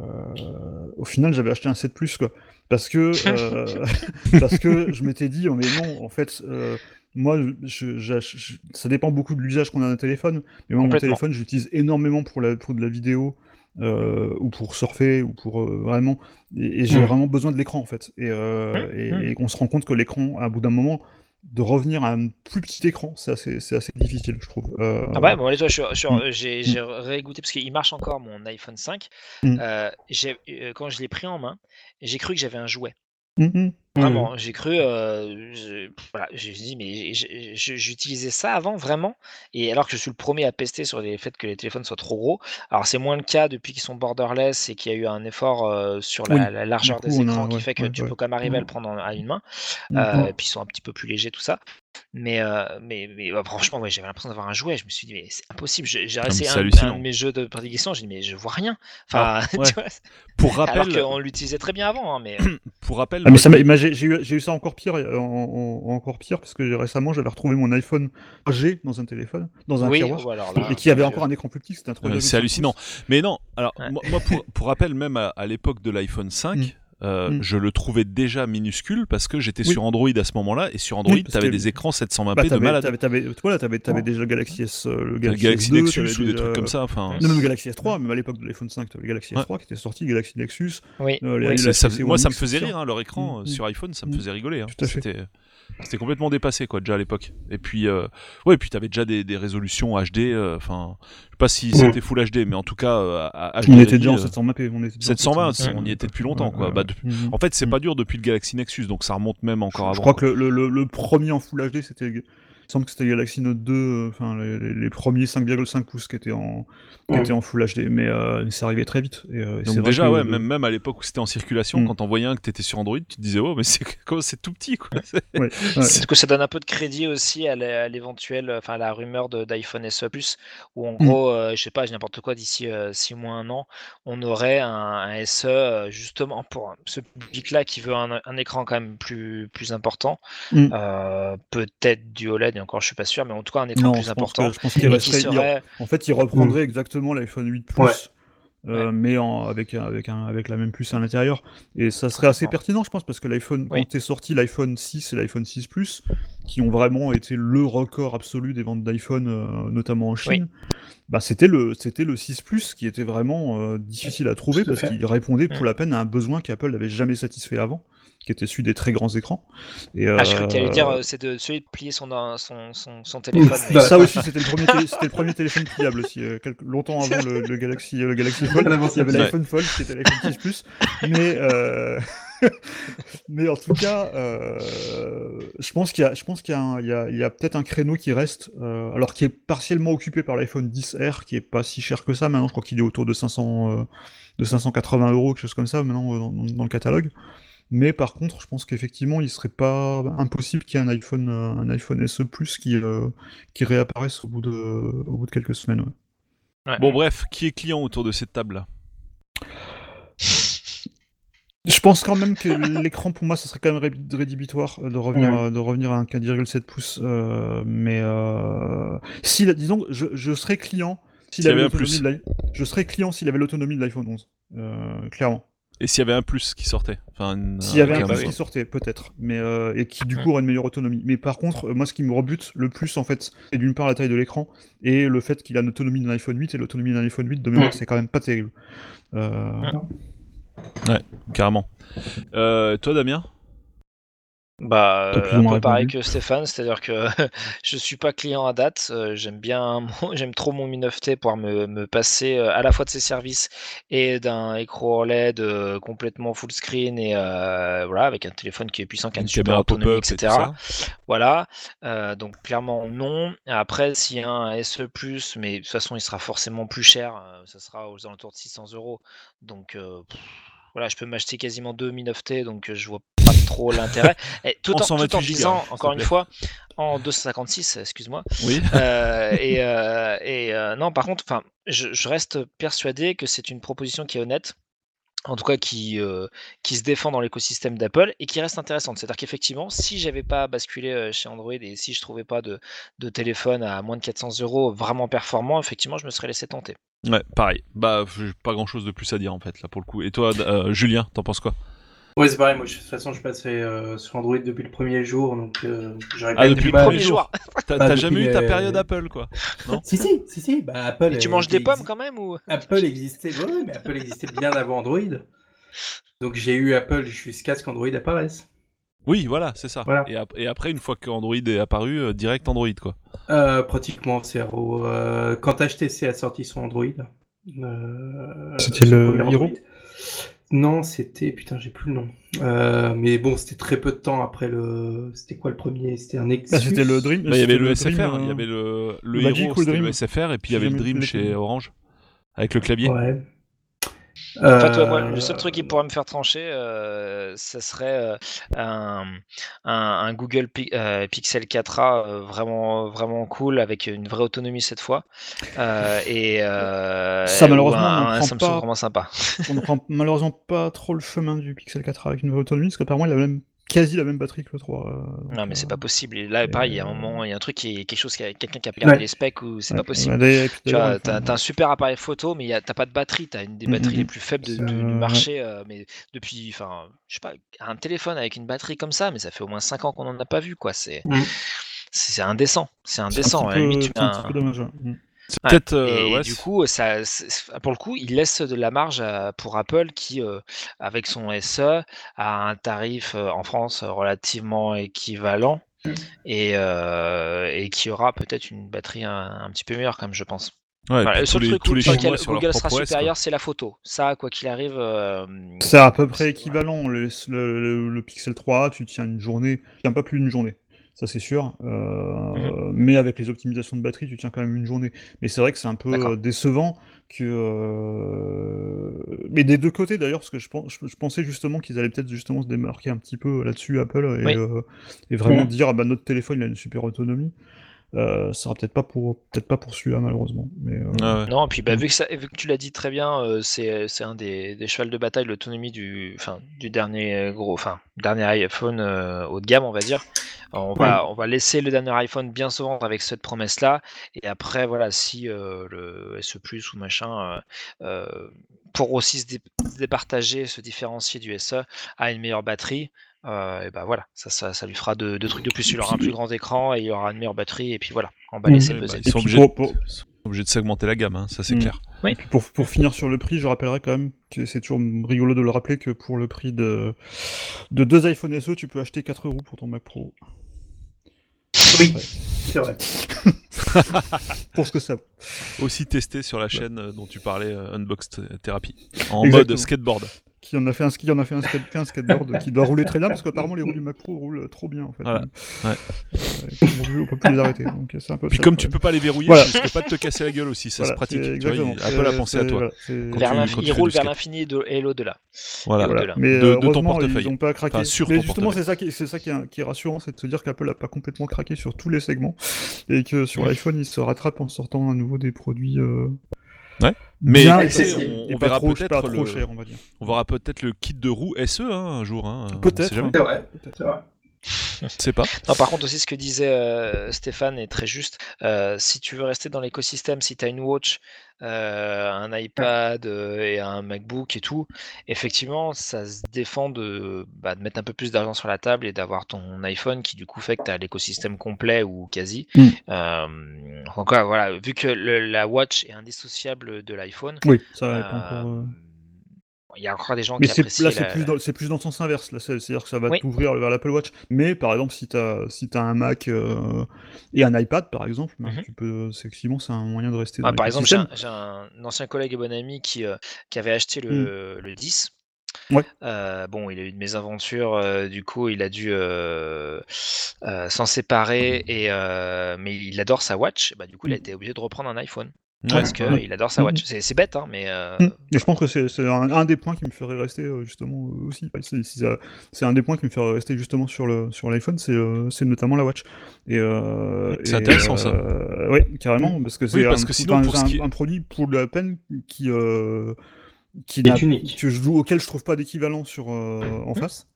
au final, j'avais acheté un 7 Plus, quoi. Parce que, euh, parce que je m'étais dit, oh, mais non, en fait, euh, moi, je, j'ach- je- ça dépend beaucoup de l'usage qu'on a d'un téléphone. Mais moi, mon téléphone, je l'utilise énormément pour, la, pour de la vidéo, euh, ou pour surfer, ou pour euh, vraiment. Et, et j'ai Mm. vraiment besoin de l'écran, en fait. Et, euh, et, et on se rend compte que l'écran, à bout d'un moment, de revenir à un plus petit écran, c'est assez, difficile, je trouve. Euh, Ah bah, bon, allez, toi, je suis- sur- Mm. euh, j'ai réécouté parce qu'il marche encore mon iPhone 5. Mm. Euh, j'ai- euh, quand je l'ai pris en main, j'ai cru que j'avais un jouet. Mhm. Vraiment, j'ai cru, euh, je- voilà, j'ai dit, mais j'utilisais ça avant vraiment, et alors que je suis le premier à pester sur le fait que les téléphones soient trop gros. Alors c'est moins le cas depuis qu'ils sont borderless et qu'il y a eu un effort euh, sur la, Oui, la largeur des écrans qui ouais, fait que ouais, tu ouais. peux quand même arriver à le prendre en- à une main. Mhm. Euh, et puis ils sont un petit peu plus légers, tout ça. Mais, euh, mais, mais bah, franchement, ouais, j'avais l'impression d'avoir un jouet. Je me suis dit, mais c'est impossible. J'ai mais essayé un, un de mes jeux de prédilection. J'ai dit, mais je vois rien. Enfin, Alors, tu vois, Pour alors rappel, qu'on l'utilisait très bien avant. hein, mais pour rappel, Ah, mais mais j'ai j'ai eu, ça encore pire, euh, en- en- encore pire, parce que récemment j'avais retrouvé mon iPhone G dans un téléphone, dans un oui, tiroir, alors là, et qui avait encore un écran plus petit, c'était un Euh, 3,5 c'est hallucinant. Mais non, alors Ouais. moi, moi, pour, pour rappel, même à, à l'époque de l'iPhone 5, Mm. Euh, Mm. je le trouvais déjà minuscule parce que j'étais Oui. sur Android à ce moment-là et sur Android, Oui, tu avais que- des écrans 720p Bah, de malade. t'avais, t'avais, voilà, t'avais, t'avais déjà le Galaxy S, euh, le Le Galaxy, Galaxy S2, Nexus ou des trucs comme ça. Enfin, Non, même le Galaxy S3, même à l'époque de l'iPhone 5, t'avais le Galaxy Ouais. S3 qui était sorti, le Galaxy Nexus. Oui, euh, les- les- ça- moi, ça me faisait rire, hein, leur écran Mm. sur iPhone, ça me Mm. faisait rigoler. hein. Tout à fait. C'était, c'était complètement dépassé, quoi, déjà à l'époque. Et puis, euh, ouais, et puis t'avais déjà des, des résolutions HD. euh, Enfin, je sais pas si c'était Full HD, mais en tout cas, euh, à, On était déjà en euh, 720p. On était déjà en 720, 720p. on y était depuis longtemps, Ouais, quoi. ouais, Bah, Mhm. En fait, c'est pas dur depuis le Galaxy Nexus, donc ça remonte même encore avant. Je crois quoi. que le- le premier en Full HD, c'était. Il semble que c'était Galaxy Note 2, euh, enfin les, les- les premiers 5,5 pouces qui étaient en, qui Ouais. étaient en Full HD, mais euh, c'est arrivé très vite. Et, euh, et Donc vrai déjà, que ouais, le- même, même à l'époque où c'était en circulation, Mm. quand on voyait un que t'étais sur Android, tu te disais, oh, mais c'est comment c'est tout petit, quoi. C'est- ouais, ouais. C'est que ça donne un peu de crédit aussi à l'é- à l'éventuel, enfin la rumeur de- d'iPhone SE Plus, où en Mm. gros, euh, je sais pas, j'ai n'importe quoi, d'ici 6 mois, un an, on aurait un, un SE euh, justement pour ce public-là qui veut un, un écran quand même plus, plus important, Mm. euh, peut-être du OLED, encore je suis pas sûr, mais en tout cas un écran Non, plus je pense important. que- je pense qu'il resterait. il- En fait, il reprendrait exactement l'iPhone 8 Plus, Ouais. euh, mais en, avec, un- avec, un, avec la même puce à l'intérieur. Et ça serait assez pertinent, je pense, parce que l'iPhone, Oui. quand est sorti l'iPhone 6 et l'iPhone 6 Plus, qui ont vraiment été le record absolu des ventes d'iPhone, euh, notamment en Chine, bah, c'était le, c'était le 6 Plus qui était vraiment euh, difficile à trouver parce fait. qu'il répondait Mm. pour la peine à un besoin qu'Apple n'avait jamais satisfait avant, qui était celui des très grands écrans. Et, ah, je crois que tu allais euh, dire, euh, c'est de celui de plier son, son, son, son téléphone. mais- Bah, ça aussi, c'était le premier, télé- c'était le premier téléphone pliable aussi, euh, quelques- longtemps avant le, le Galaxy, le Galaxy Fold. Il y avait l'iPhone Fold qui était l'iPhone 6 Plus, mais euh, mais en tout cas, euh, je pense qu'il y a, je pense qu'il y a, un- il y a, il y a peut-être un créneau qui reste, euh, alors qui est partiellement occupé par l'iPhone 10R, qui est pas si cher que ça. Maintenant, je crois qu'il est autour de 500, euh, de 580 euros, quelque chose comme ça, maintenant euh, dans, dans le catalogue. Mais par contre, je pense qu'effectivement, il serait pas impossible qu'il y ait un iPhone, euh, un iPhone SE Plus qui, euh, qui réapparaisse au bout de, au bout de quelques semaines. ouais. Ouais. Bon, bref, qui est client autour de cette table Je pense quand même que l'écran, pour moi, ça serait quand même ré- rédhibitoire euh, de revenir, Ouais. de revenir à un 4,7 pouces. euh, mais euh, si, disons, je, je serais client s'il avait avait l'autonomie de l'iPhone 11, euh, clairement. Et s'il y avait un plus qui sortait enfin, une- S'il y avait un plus qui sortait, peut-être, mais euh, et qui du coup aurait une meilleure autonomie. Mais par contre, euh, moi, ce qui me rebute le plus, en fait, c'est d'une part la taille de l'écran et le fait qu'il a l'autonomie d'un iPhone 8 et l'autonomie d'un iPhone 8 de mémoire, Ouais. c'est quand même pas terrible. Euh, Carrément. Euh, toi, Damien? Bah, euh, un pareil que Stéphane, c'est-à-dire que je suis pas client à date. euh, j'aime bien, j'aime trop mon Mi 9T pour me, me passer euh, à la fois de ses services et d'un écran OLED complètement full screen et euh, voilà avec un téléphone qui est puissant, qui a une super autonomie, et etc. Voilà. Euh, donc clairement non. Après, s'il y a un SE Plus, mais de toute façon il sera forcément plus cher. ça sera aux alentours de 600 euros. Donc euh, voilà, je peux m'acheter quasiment deux Mi 9T, donc je vois pas trop l'intérêt. Tout, En tout 128 en gigas, disant, s'il encore te une fois, en 256, excuse-moi. Oui. Euh, et euh, et euh, non, par contre, je, je reste persuadé que c'est une proposition qui est honnête. En tout cas, qui, euh, qui se défend dans l'écosystème d'Apple et qui reste intéressante. C'est-à-dire qu'effectivement, si j'avais pas basculé chez Android et si je trouvais pas de, de téléphone à moins de 400 euros vraiment performant, effectivement, je me serais laissé tenter. Ouais, pareil. Bah, pas grand chose de plus à dire en fait, là pour le coup. Et toi, euh, Julien, t'en penses quoi? Ouais, c'est pareil, moi je- de toute façon je passais euh, sur Android depuis le premier jour, donc euh, j'aurais Ah, pas eu depuis le premier jour. T'as Bah, jamais eu ta les- période Apple, quoi Si, si, si, si, bah Apple. Et tu euh, manges des exi- pommes quand même ou? Apple existait, ouais, mais Apple existait bien avant Android. Donc j'ai eu Apple jusqu'à ce qu'Android apparaisse. Oui, voilà, c'est ça. Voilà. Et, ap- et après, une fois que Android est apparu, euh, direct Android, quoi. Euh, pratiquement, c'est euh, quand HTC a sorti son Android. euh, C'était le premier Hero Android. Non, c'était putain, j'ai plus le nom. Euh, mais bon, c'était très peu de temps après le. C'était quoi le premier? C'était un Nexus. bah, c'était le Dream. Bah, il y avait le Dream, SFR, il y euh, avait le, le, le Magic Hero, ou le c'était le Dream? SFR, et puis il y avait le Dream chez. Orange, avec le clavier. Ouais. En fait, ouais, moi, Euh, le seul truc qui pourrait me faire trancher, euh, ça serait euh, un, un- un Google Pi- euh, Pixel 4a euh, vraiment, vraiment cool avec une vraie autonomie cette fois. Euh, et euh, Ça, malheureusement, un, on prend Samsung pas- vraiment sympa. On ne prend malheureusement pas trop le chemin du Pixel 4 avec une vraie autonomie, parce qu'apparemment il a même quasi la même batterie que le 3. euh, Non, mais c'est euh, pas possible. Et là, pareil, il y a un euh, moment, il y a un truc qui est quelque chose qui a quelqu'un qui a regardé Ouais. les specs où c'est ouais, pas possible. Tu vois, enfin, t'as un super appareil photo, mais t'as pas de batterie. T'as une des Mm, batteries mm, les mm. plus faibles de- C'est, de- du marché. euh, mais depuis, enfin, je sais pas, un téléphone avec une batterie comme ça, mais ça fait au moins 5 ans qu'on en a pas vu, quoi. C'est Mm. c'est c'est indécent. C'est c'est un indécent. petit limite, c'est un petit un- peu dommage. Mm. C'est Ouais, peut-être. euh, et ouais, du coup, ça, pour le coup, il laisse de la marge pour Apple qui, euh, avec son SE, a un tarif euh, en France relativement équivalent Mm. et, euh, et qui aura peut-être une batterie un, un petit peu meilleure, comme je pense. ouais, le tous seul les, truc tous les sur Google sera supérieur, c'est la photo. Ça, quoi qu'il arrive. euh, C'est à peu près équivalent. Le, le- le- le Pixel 3, tu tiens une journée, tu tiens pas plus d'une journée, ça c'est sûr. Euh, Mhm. Mais avec les optimisations de batterie, tu tiens quand même une journée. Mais c'est vrai que c'est un peu euh, décevant que. euh, Mais des deux côtés d'ailleurs, parce que je, pense, je, je pensais justement qu'ils allaient peut-être justement se démarquer un petit peu là-dessus, Apple, et, Oui. euh, et vraiment Mhm. dire ah bah, notre téléphone il a une super autonomie. Euh, ça sera peut-être pas pour peut-être pas pour celui-là malheureusement. Mais, euh, Ah ouais. Non, et puis bah, Mm. vu, que ça, vu que tu l'as dit très bien, euh, c'est un des, des chevals de bataille, l'autonomie du, dernier gros, enfin, dernier iPhone euh, haut de gamme, on va dire. On va, on va laisser le dernier iPhone bien se vendre avec cette promesse-là. Et après, voilà, si euh, le SE Plus ou machin, euh, euh, pour aussi se, dé- se départager, se différencier du SE, a une meilleure batterie. Euh, et ben voilà, ça, ça, ça lui fera deux, deux trucs de plus. Il aura un plus grand écran et il aura une meilleure batterie. Et puis voilà, on va laisser Ouais, peser. bah, ils sont Et puis obligés, pour- pour- ils sont obligés de segmenter la gamme, hein, ça c'est Mm. clair. Puis pour, pour finir sur le prix, je rappellerai quand même que c'est toujours rigolo de le rappeler que pour le prix de, de deux iPhone SE, tu peux acheter 4 euros pour ton Mac Pro. Oui, Ouais. c'est vrai. Pour ce que ça vaut. Aussi testé sur la chaîne euh, dont tu parlais, euh, Unboxed Therapy, en Exactement. mode skateboard. Qui en a fait un ski, en a fait un, skate- fait un skateboard qui doit rouler très bien parce qu'apparemment les roues du Mac Pro roulent trop bien en fait. Voilà. Ouais. Euh, on peut- on peut plus les arrêter. Donc c'est un peu Puis ça, comme tu peux pas les verrouiller, Voilà. tu risques pas de te casser la gueule aussi, ça Voilà, se pratique. Tu vois, Apple a pensé à toi. voilà, tu- l'infini- quand tu il fais roule du vers l'infini et de- et l'au-delà. Voilà. Mais De- de ton heureusement, portefeuille. ils n'ont pas craqué. Enfin, sur Mais justement, c'est ça, qui, c'est ça qui est, qui est rassurant, c'est de se dire qu'Apple n'a pas complètement craqué sur tous les segments et que sur l'iPhone, il se rattrape en sortant à nouveau des produits. euh, Ouais. Mais bien on, verra peut-être le, cher, on va dire. on verra peut-être le kit de roue SE hein, un jour. Hein, Peut-être, jamais. C'est vrai. Vrai. Pas. Non, par contre aussi ce que disait euh, Stéphane est très juste. Euh, si tu veux rester dans l'écosystème, si tu as une watch, euh, un iPad euh, et un MacBook et tout, effectivement, ça se défend de, bah, de mettre un peu plus d'argent sur la table et d'avoir ton iPhone qui du coup fait que tu as l'écosystème complet ou quasi. Mm. Euh, ouais, voilà, vu que le- la watch est indissociable de l'iPhone, Oui, ça va euh, être encore. euh, il y a encore des gens Mais qui apprécient là, c'est plus, dans, c'est plus dans le sens inverse. Là, c'est, à dire que ça va Oui. t'ouvrir vers l'Apple Watch. Mais par exemple, si tu as si t'as un Mac euh, et un iPad, par exemple, ben, Mhm. tu peux, c'est, effectivement, c'est un moyen de rester Ouais, dans par exemple, j'ai un, ancien collègue et bon ami qui, euh, qui avait acheté le, le 10. Mm. Ouais. Euh, bon, il a eu de mésaventures, euh, du coup, il a dû euh, s'en séparer, et, mais il adore sa watch. Bah, du coup, il a Mm. été obligé de reprendre un iPhone Ouais, parce qu'il ouais. adore sa Mm. watch. C'est bête, hein, mais euh, Mm. Et je pense que c'est, un, un des points qui me ferait rester euh, justement euh, aussi. C'est, c'est ça- un des points qui me ferait rester justement sur, le, sur l'iPhone, c'est, euh, notamment la watch. Et, euh, C'est intéressant, ça. euh, Oui, carrément, parce que c'est parce un, que tout sinon, un, pour ce un- qui un produit pour de la peine qui, euh, qui Est unique. que je, auquel je trouve pas d'équivalent sur, euh, en Mhm. face.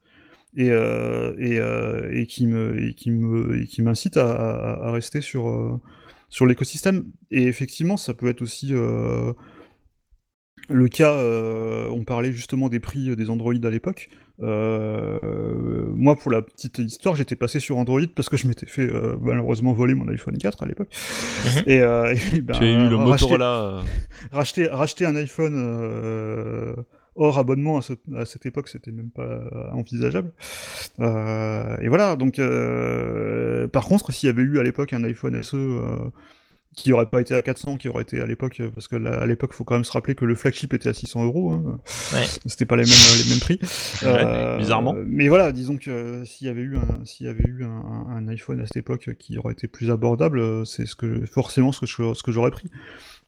Et, euh, et, euh, et qui me et qui me et qui m'incite à, à- à rester sur euh, sur l'écosystème et effectivement ça peut être aussi euh, le cas euh, on parlait justement des prix des Android à l'époque Euh, moi pour la petite histoire j'étais passé sur Android parce que je m'étais fait euh, malheureusement voler mon iPhone 4 à l'époque Mhm. et, euh, et ben, Tu as eu le racheter- Motorola. racheter, racheter un iPhone euh, hors abonnement à, ce- à cette époque, c'était même pas envisageable. Euh, et voilà, donc euh, par contre, s'il y avait eu à l'époque un iPhone SE euh, qui aurait pas été à 400, qui aurait été à l'époque, parce que là, à l'époque, faut quand même se rappeler que le flagship était à 600 euros, hein. Ouais. c'était pas les mêmes, les mêmes prix. Ouais, bizarrement. Mais voilà, disons que s'il y avait eu un, s'il y avait eu un, un iPhone à cette époque qui aurait été plus abordable, c'est ce que forcément ce que je- ce que j'aurais pris.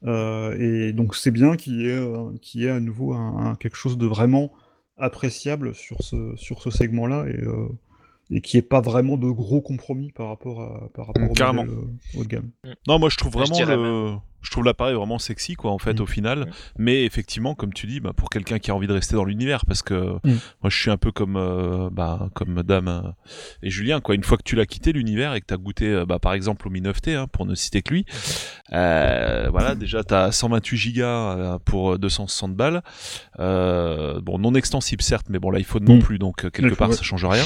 Euh, et donc c'est bien qu'il y ait, euh, qu'il y ait à nouveau un, un- quelque chose de vraiment appréciable sur ce, sur ce segment-là et, euh, et qui est pas vraiment de gros compromis par rapport à par rapport au modèle, euh, haut de gamme. Non, moi je trouve vraiment le... je trouve l'appareil vraiment sexy quoi en fait Mm. au final. Mais effectivement, comme tu dis, bah, pour quelqu'un qui a envie de rester dans l'univers, parce que Mm. moi je suis un peu comme euh, bah, comme Madame euh, et Julien quoi. Une fois que tu l'as quitté l'univers et que t'as goûté euh, bah, par exemple au Mi 9T hein, pour ne citer que lui, euh, voilà déjà t'as 128 gigas pour 260 balles. Bon non extensible certes, mais bon l'iPhone non Mm. plus donc quelque part ça change rien.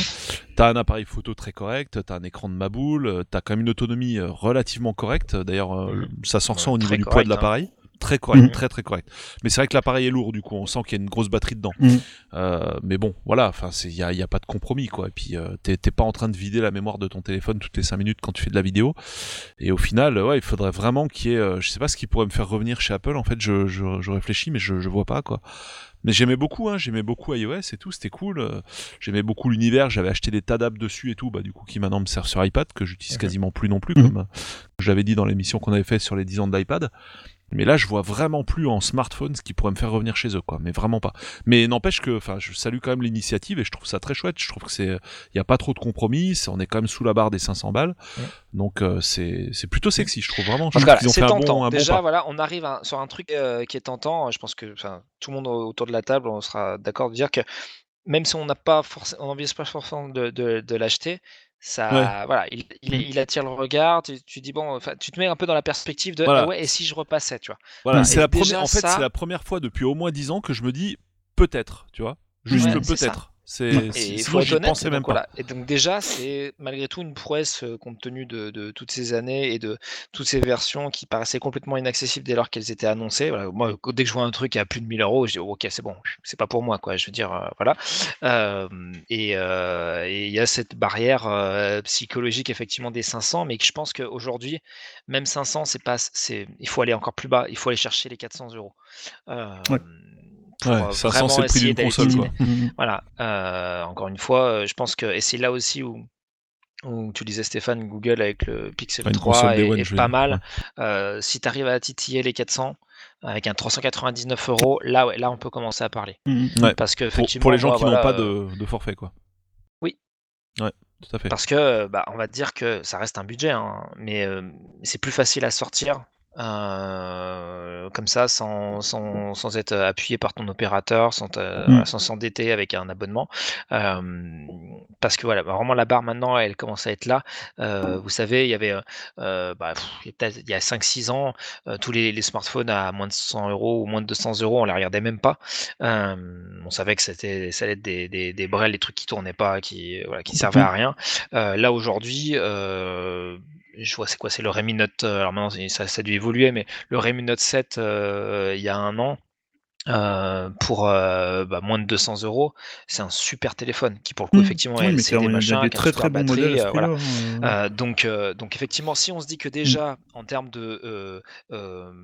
T'as un appareil photo très correct, t'as un écran de ma boule, euh, t'as quand même une autonomie relativement correcte. D'ailleurs, ça s'en ressent au niveau très du poids de correct, hein. l'appareil. Très correct, Mhm. très très correct. Mais c'est vrai que l'appareil est lourd, du coup, on sent qu'il y a une grosse batterie dedans. Mhm. Euh, mais bon, voilà, enfin, il y a, y a pas de compromis, quoi. Et puis, euh, t'es pas en train de vider la mémoire de ton téléphone toutes les 5 minutes quand tu fais de la vidéo. Et au final, ouais, il faudrait vraiment qu'il y ait, euh, je sais pas ce qui pourrait me faire revenir chez Apple. En fait, je, je, je réfléchis, mais je, je vois pas, quoi. Mais j'aimais beaucoup, hein, j'aimais beaucoup iOS et tout, c'était cool. euh, J'aimais beaucoup l'univers, j'avais acheté des tas d'apps dessus et tout, bah du coup qui maintenant me sert sur iPad, que j'utilise quasiment plus non plus, Mhm. comme euh, j'avais dit dans l'émission qu'on avait fait sur les 10 ans de l'iPad. Mais là, je vois vraiment plus en smartphone ce qui pourrait me faire revenir chez eux, quoi. Mais vraiment pas. Mais n'empêche que, enfin, je salue quand même l'initiative et je trouve ça très chouette. Je trouve que c'est, il y a pas trop de compromis. On est quand même sous la barre des 500 balles. Ouais. Donc euh, c'est, c'est plutôt sexy. Je trouve vraiment. Ont c'est fait un tentant. bon, un bon Déjà, voilà, on arrive à- sur un truc euh, qui est tentant. Je pense que enfin, tout le monde autour de la table, on sera d'accord de dire que même si on n'a pas forcément, on n'envisage pas forcément de, de- de l'acheter, ça, voilà, il, il- Mm. il attire le regard. Tu, tu dis bon, enfin, tu te mets un peu dans la perspective de Voilà. ah ouais, et si je repassais, tu vois. Voilà, Mm. c'est la première. En fait, ça- c'est la première fois depuis au moins 10 ans que je me dis peut-être, tu vois, juste Ouais, peut-être. C'est, il faut être honnête. donc même pas. Et donc déjà, c'est malgré tout une prouesse euh, compte tenu de, de toutes ces années et de toutes ces versions qui paraissaient complètement inaccessibles dès lors qu'elles étaient annoncées. Voilà, moi, dès que je vois un truc à plus de 1000 euros, je dis oh, ok, c'est bon, c'est pas pour moi, quoi. Je veux dire, euh, voilà. Euh, et euh, il y a cette barrière euh, psychologique effectivement des 500, mais que je pense qu'aujourd'hui, même 500, c'est pas, c'est, il faut aller encore plus bas. Il faut aller chercher les 400 euros. Euh, Ouais. Pour, Ouais, euh, 500 vraiment essayer d'aller quoi. Mhm. Voilà, euh, encore une fois, euh, je pense que, et c'est là aussi où, où tu disais Stéphane, Google avec le Pixel Une 3 console est, One, pas dire. mal. Ouais. Euh, si tu arrives à titiller les 400 avec un 399 euros, là, ouais, là on peut commencer à parler. Ouais. Parce que Pour, effectivement, pour les gens moi, qui voilà, n'ont pas de, de forfait, quoi. Oui. Ouais, tout à fait. Parce que, bah, on va te dire que ça reste un budget, hein, mais euh, c'est plus facile à sortir euh, comme ça, sans, sans, sans être appuyé par ton opérateur, sans Mm. voilà, sans s'endetter avec un abonnement. Euh, parce que voilà, vraiment la barre maintenant, elle commence à être là. Euh, vous savez, il y avait, euh, euh, bah, pff, il y a peut-être il y a 5-6 ans, euh, tous les, les smartphones à moins de 100 euros ou moins de 200 euros, on les regardait même pas. Euh, on savait que c'était ça allait être des, des, des brels, des trucs qui tournaient pas, qui voilà, qui servaient à rien. Euh, là aujourd'hui, euh, je vois c'est quoi, c'est le Redmi Note. euh, Alors maintenant ça, ça a dû évoluer, mais le Redmi Note 7 euh, il y a un an. euh, pour euh, bah, moins de 200 euros, c'est un super téléphone qui pour le coup Mhm. effectivement Oui, est des très très bons batterie, modèles voilà. hein. Donc, donc effectivement, si on se dit que déjà en termes de,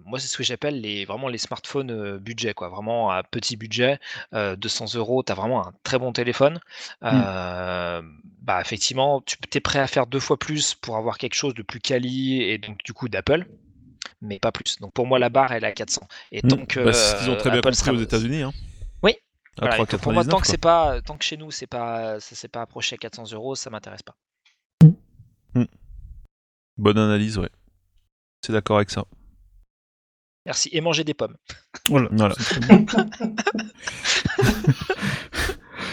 moi c'est ce que j'appelle les vraiment les smartphones budget quoi, vraiment à petit budget, euh, 200 euros, t'as vraiment un très bon téléphone. Euh, Bah effectivement, tu es prêt à faire deux fois plus pour avoir quelque chose de plus quali et donc du coup d'Apple, mais pas plus. Donc pour moi la barre elle est à 400. Et Mm. tant que Bah, ce qu'ils ont euh, très bien Apple compris aux États-Unis. Hein. Oui. Pour moi, 3,99, tant que c'est pas, tant que chez nous c'est pas, ça s'est pas approché à 400 euros, ça m'intéresse pas. Bonne analyse, ouais. C'est d'accord avec ça. Merci. Et manger des pommes. Voilà. Voilà.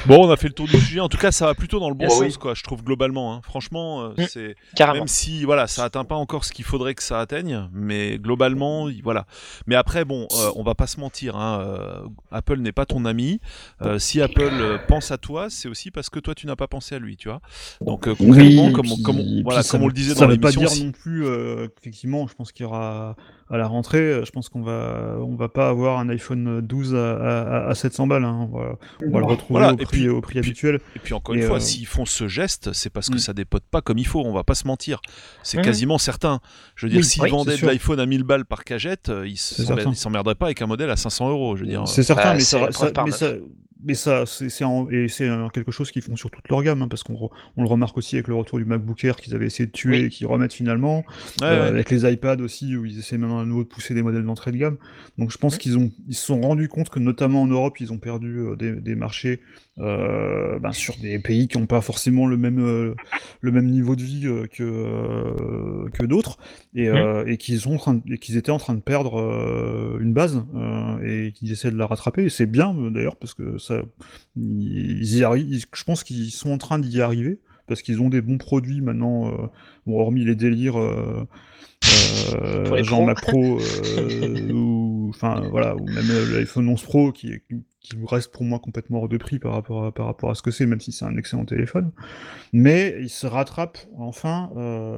Bon, on a fait le tour du sujet. En tout cas, ça va plutôt dans le bon Yes. sens, Oui. quoi. Je trouve globalement. hein. Franchement, euh, Mm. c'est même si voilà, ça atteint pas encore ce qu'il faudrait que ça atteigne, mais globalement, voilà. Mais après, bon, euh, on va pas se mentir. Hein, euh, Apple n'est pas ton ami. Euh, si Apple euh, pense à toi, c'est aussi parce que toi, tu n'as pas pensé à lui, tu vois. Donc euh, concrètement, Oui, comme, on- comme on, voilà, comme on le disait ça dans veut pas l'émission, dire si- non plus, euh, effectivement, je pense qu'il y aura à la rentrée, euh, je pense qu'on va, on va pas avoir un iPhone 12 à, à- à 700 balles. hein. On, va, on va le retrouver Voilà, au, et prix, puis- au prix puis- habituel. Et puis encore Et, une fois, euh, s'ils font ce geste, c'est parce que Mm. ça dépote pas comme il faut, on va pas se mentir. C'est Mhm. quasiment certain. Je veux dire, Oui, s'ils oui, vendaient de l'iPhone à 1000 balles par cagette, euh, ils s'emmerderaient pas avec un modèle à 500 euros. Je veux dire, C'est certain, Bah, mais, c'est ça, ça- mais, ça, mais ça, c'est en- quelque chose qu'ils font sur toute leur gamme, hein, parce qu'on on le remarque aussi avec le retour du MacBook Air qu'ils avaient essayé de tuer Oui. et qu'ils remettent finalement. Ouais, Euh, ouais. avec les iPads aussi, où ils essaient même à nouveau de pousser des modèles d'entrée de gamme. Donc je pense qu'ils ont, ils se sont rendus compte que notamment en Europe, ils ont perdu euh, des, des marchés euh, ben, sur des pays qui n'ont pas forcément le même, euh, le même niveau de vie euh, que, euh, que d'autres, et, euh, et qu'ils sont en train de- et qu'ils étaient en train de perdre euh, une base euh, et qu'ils essaient de la rattraper. Et c'est bien d'ailleurs parce que ça, ils y arrivent. Je pense qu'ils sont en train d'y arriver parce qu'ils ont des bons produits maintenant, euh, bon, hormis les délires euh, genre pros. Mac Pro, euh, ou enfin voilà, ou même euh, l'iPhone 11 Pro qui, qui reste pour moi complètement hors de prix par rapport à, par rapport à ce que c'est, même si c'est un excellent téléphone. Mais il se rattrape enfin euh,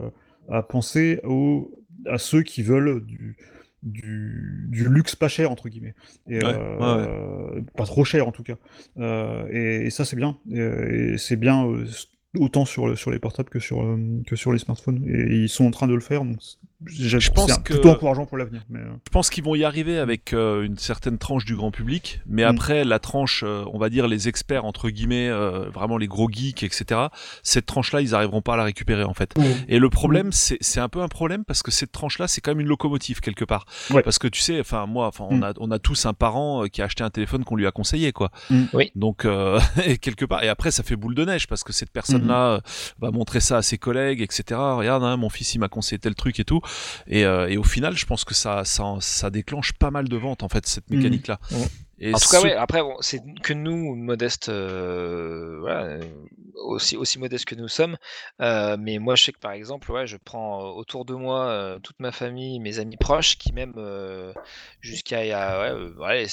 à penser aux, à ceux qui veulent du, du, du luxe pas cher entre guillemets. Et Ouais, euh, pas trop cher en tout cas. Euh, et, et ça c'est bien. Et, et c'est bien euh, autant sur, le- sur les portables que sur, que sur les smartphones. Et ils sont en train de le faire donc je Je pense que- plutôt encourageant pour l'avenir mais euh, Je pense qu'ils vont y arriver avec euh, une certaine tranche du grand public, mais Mm. après la tranche, euh, on va dire les experts entre guillemets, euh, vraiment les gros geeks, etc. Cette tranche-là, ils arriveront pas à la récupérer en fait. Et le problème, c'est c'est un peu un problème parce que cette tranche-là, c'est quand même une locomotive quelque part. Ouais. Parce que tu sais, enfin moi, enfin on Mm. a on a tous un parent euh, qui a acheté un téléphone qu'on lui a conseillé quoi. Mm. Oui. Donc euh, et quelque part et après ça fait boule de neige parce que cette personne-là euh, va montrer ça à ses collègues, etc. Regarde, hein, mon fils il m'a conseillé tel truc et tout. Et, euh, et au final, je pense que ça, ça ça déclenche pas mal de ventes en fait cette Mhm. mécanique-là. Ouais. Et En tout cas, ouais, après, bon, c'est que nous, modestes, euh, voilà, euh, aussi, aussi modestes que nous sommes. euh, mais moi, je sais que par exemple, ouais, je prends autour de moi euh, toute ma famille, mes amis proches, qui même euh, jusqu'à il y a ouais, euh, ouais,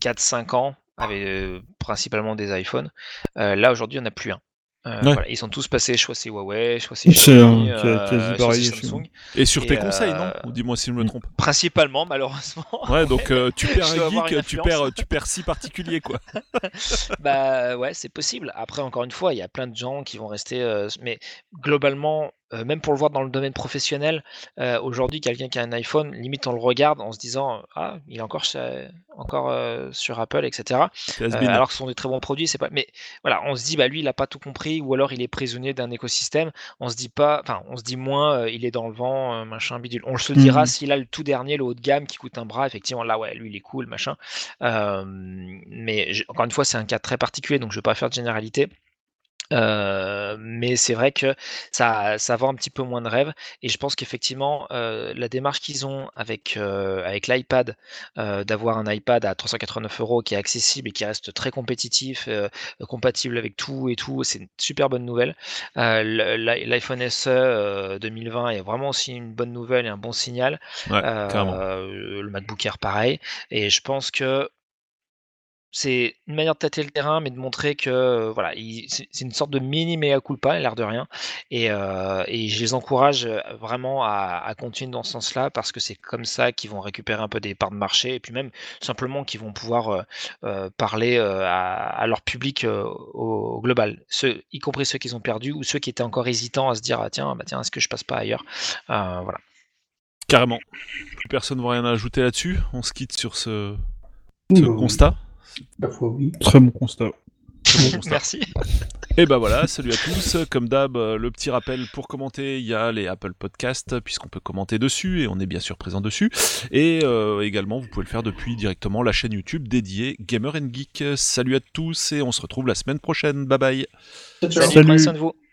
4-5 ans avaient euh, principalement des iPhones. Euh, là, aujourd'hui, on n'a plus un. Euh, Ouais. voilà, ils sont tous passés, c'est Huawei, soit c'est C'est, Xiaomi, euh, quasi euh, soit pareil c'est chez Samsung. Et sur Et, tes conseils, non euh, Ou dis-moi si je me trompe. Principalement, malheureusement. Ouais, donc euh, tu perds Je un geek, tu perds, tu perds six particuliers quoi. Bah ouais, c'est possible. Après, encore une fois, il y a plein de gens qui vont rester. euh, mais globalement, euh, même pour le voir dans le domaine professionnel, euh, aujourd'hui, quelqu'un qui a un iPhone, limite on le regarde en se disant Ah, il est encore, chez- encore euh, sur Apple, etc. Alors que ce sont des très bons produits, c'est pas. Mais voilà, on se dit bah lui, il a pas tout compris, ou alors il est prisonnier d'un écosystème. On se dit pas, enfin, on se dit moins, il est dans le vent, machin bidule. On se dira Mhm. s'il a le tout dernier, le haut de gamme qui coûte un bras. Effectivement, là, ouais, lui, il est cool, machin. Mais encore une fois, c'est un cas très particulier, donc je vais pas faire de généralité. Euh, mais c'est vrai que ça, ça vend un petit peu moins de rêves et je pense qu'effectivement euh, la démarche qu'ils ont avec euh, avec l'iPad, d'avoir un iPad à 389 euros qui est accessible et qui reste très compétitif, compatible avec tout et tout, c'est une super bonne nouvelle. Le- l'i- L'iPhone SE euh, 2020 est vraiment aussi une bonne nouvelle et un bon signal. Ouais, le MacBook Air pareil. Et je pense que c'est une manière de tâter le terrain, mais de montrer que euh, voilà, il- c'est une sorte de mini mea culpa, l'air de rien. Et, euh, et je les encourage euh, vraiment à, à continuer dans ce sens-là parce que c'est comme ça qu'ils vont récupérer un peu des parts de marché et puis même simplement qu'ils vont pouvoir euh, euh, parler euh, à, à leur public euh, au, au global, ceux, y compris ceux qu'ils ont perdus ou ceux qui étaient encore hésitants à se dire ah, tiens, bah, tiens, est-ce que je passe pas ailleurs? Euh, Voilà. Carrément. Plus personne n'a rien à ajouter là-dessus. On se quitte sur ce, ce Oui, oui. très bon constat Très bon constat. Merci. Et ben voilà, salut à tous. Comme d'hab, euh, le petit rappel pour commenter, il y a les Apple Podcasts, puisqu'on peut commenter dessus, et on est bien sûr présent dessus. Et euh, également, vous pouvez le faire depuis directement la chaîne YouTube dédiée Gamer and Geek. Salut à tous, et on se retrouve la semaine prochaine. Bye bye. Ciao. Salut, Salut.